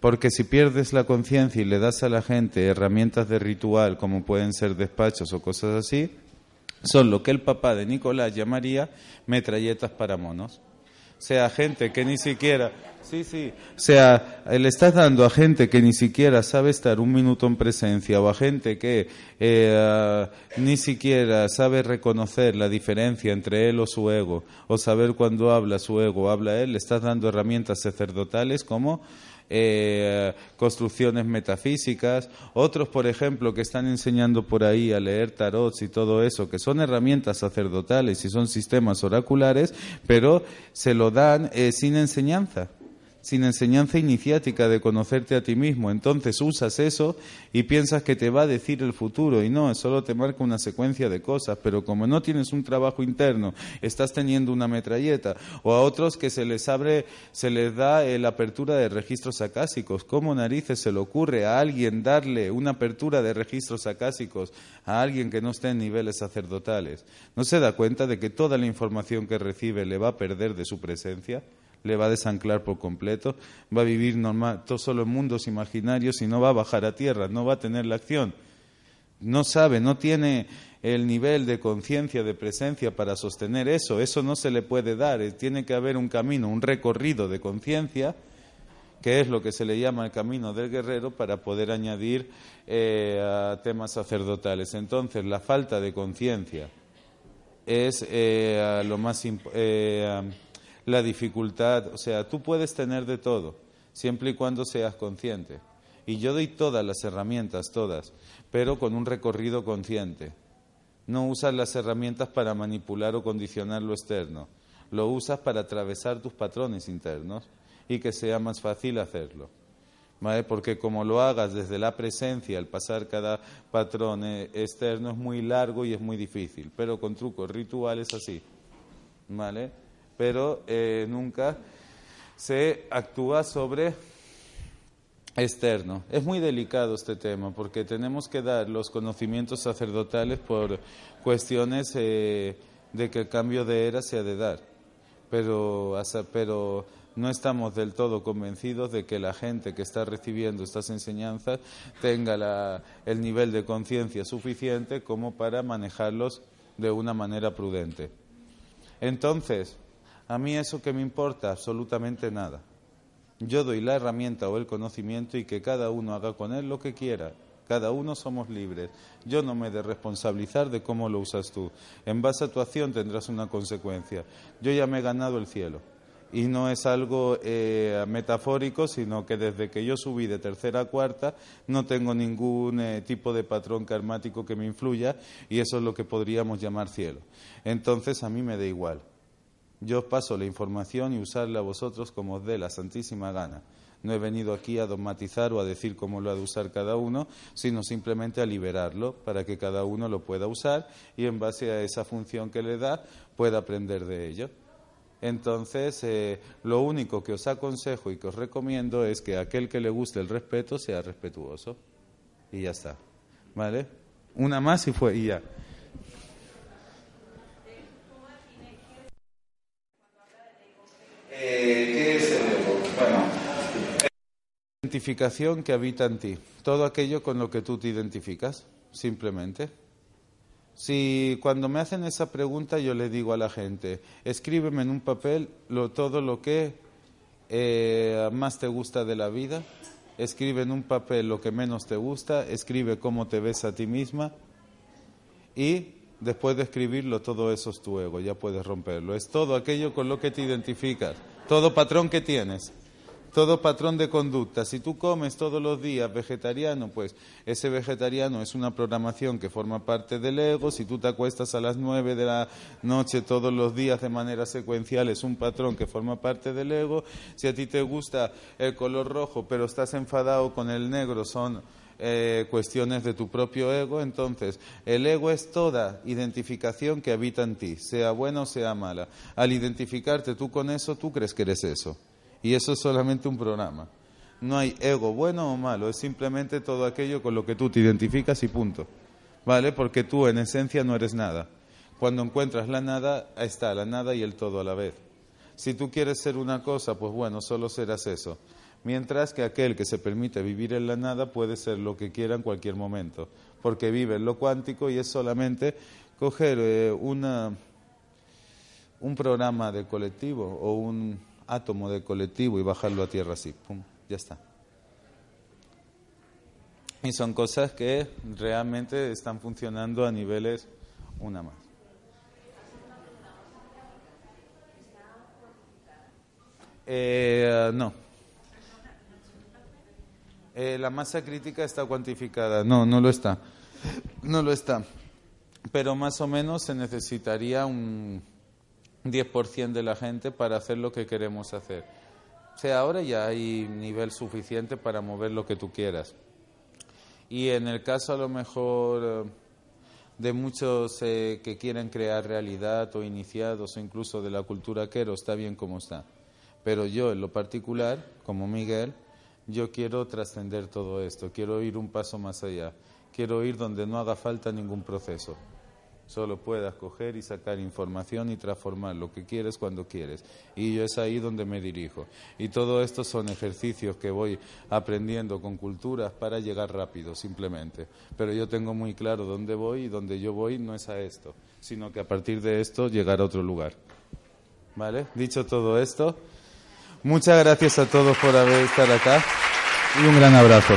Porque si pierdes la conciencia y le das a la gente herramientas de ritual, como pueden ser despachos o cosas así, son lo que el papá de Nicolás llamaría metralletas para monos sea gente que ni siquiera, sí, sí, sea, le estás dando a gente que ni siquiera sabe estar un minuto en presencia o a gente que eh, ni siquiera sabe reconocer la diferencia entre él o su ego o saber cuando habla su ego o habla él, le estás dando herramientas sacerdotales como eh, construcciones metafísicas, otros, por ejemplo, que están enseñando por ahí a leer tarots y todo eso, que son herramientas sacerdotales y son sistemas oraculares, pero se lo dan eh, sin enseñanza sin enseñanza iniciática de conocerte a ti mismo. Entonces usas eso y piensas que te va a decir el futuro y no, solo te marca una secuencia de cosas, pero como no tienes un trabajo interno, estás teniendo una metralleta o a otros que se les abre, se les da la apertura de registros acásicos. ¿Cómo narices se le ocurre a alguien darle una apertura de registros acásicos a alguien que no esté en niveles sacerdotales? ¿No se da cuenta de que toda la información que recibe le va a perder de su presencia? Le va a desanclar por completo, va a vivir normal, todo solo en mundos imaginarios y no va a bajar a tierra, no va a tener la acción. No sabe, no tiene el nivel de conciencia, de presencia para sostener eso, eso no se le puede dar, eh, tiene que haber un camino, un recorrido de conciencia, que es lo que se le llama el camino del guerrero, para poder añadir eh, a temas sacerdotales. Entonces, la falta de conciencia es eh, lo más importante la dificultad, o sea, tú puedes tener de todo, siempre y cuando seas consciente. Y yo doy todas las herramientas, todas, pero con un recorrido consciente. No usas las herramientas para manipular o condicionar lo externo, lo usas para atravesar tus patrones internos y que sea más fácil hacerlo. ¿Vale? Porque como lo hagas desde la presencia, al pasar cada patrón eh, externo es muy largo y es muy difícil, pero con trucos rituales así. ¿Vale? Pero eh, nunca se actúa sobre externo. Es muy delicado este tema porque tenemos que dar los conocimientos sacerdotales por cuestiones eh, de que el cambio de era se ha de dar, pero, pero no estamos del todo convencidos de que la gente que está recibiendo estas enseñanzas tenga el nivel de conciencia suficiente como para manejarlos de una manera prudente. Entonces, a mí eso que me importa absolutamente nada. Yo doy la herramienta o el conocimiento y que cada uno haga con él lo que quiera. Cada uno somos libres. Yo no me de responsabilizar de cómo lo usas tú. En base a tu acción tendrás una consecuencia. Yo ya me he ganado el cielo y no es algo eh, metafórico, sino que desde que yo subí de tercera a cuarta no tengo ningún eh, tipo de patrón karmático que me influya y eso es lo que podríamos llamar cielo. Entonces a mí me da igual. Yo os paso la información y usarla a vosotros como os dé la santísima gana. No he venido aquí a dogmatizar o a decir cómo lo ha de usar cada uno, sino simplemente a liberarlo para que cada uno lo pueda usar y en base a esa función que le da pueda aprender de ello. Entonces, eh, lo único que os aconsejo y que os recomiendo es que aquel que le guste el respeto sea respetuoso. Y ya está. ¿Vale? Una más y fue y ya. Identificación que habita en ti. Todo aquello con lo que tú te identificas, simplemente. Si cuando me hacen esa pregunta yo le digo a la gente, escríbeme en un papel lo, todo lo que eh, más te gusta de la vida, escribe en un papel lo que menos te gusta, escribe cómo te ves a ti misma y después de escribirlo todo eso es tu ego, ya puedes romperlo. Es todo aquello con lo que te identificas, todo patrón que tienes todo patrón de conducta. Si tú comes todos los días vegetariano, pues ese vegetariano es una programación que forma parte del ego. Si tú te acuestas a las nueve de la noche todos los días de manera secuencial, es un patrón que forma parte del ego. Si a ti te gusta el color rojo, pero estás enfadado con el negro, son eh, cuestiones de tu propio ego. Entonces, el ego es toda identificación que habita en ti, sea buena o sea mala. Al identificarte tú con eso, tú crees que eres eso. Y eso es solamente un programa. No hay ego bueno o malo, es simplemente todo aquello con lo que tú te identificas y punto. ¿Vale? Porque tú en esencia no eres nada. Cuando encuentras la nada, está la nada y el todo a la vez. Si tú quieres ser una cosa, pues bueno, solo serás eso. Mientras que aquel que se permite vivir en la nada puede ser lo que quiera en cualquier momento, porque vive en lo cuántico y es solamente coger eh, una, un programa de colectivo o un, átomo de colectivo y bajarlo a tierra así. Pum, ya está. Y son cosas que realmente están funcionando a niveles una más. Eh, no. Eh, la masa crítica está cuantificada. No, no lo está. No lo está. Pero más o menos se necesitaría un 10% de la gente para hacer lo que queremos hacer. O sea, ahora ya hay nivel suficiente para mover lo que tú quieras. Y en el caso a lo mejor eh, de muchos eh, que quieren crear realidad o iniciados o incluso de la cultura quero, está bien como está. Pero yo en lo particular, como Miguel, yo quiero trascender todo esto, quiero ir un paso más allá, quiero ir donde no haga falta ningún proceso solo puedas coger y sacar información y transformar lo que quieres cuando quieres. Y yo es ahí donde me dirijo. Y todo esto son ejercicios que voy aprendiendo con culturas para llegar rápido, simplemente. Pero yo tengo muy claro dónde voy y donde yo voy no es a esto, sino que a partir de esto llegar a otro lugar. ¿Vale? Dicho todo esto, muchas gracias a todos por haber estado acá y un gran abrazo.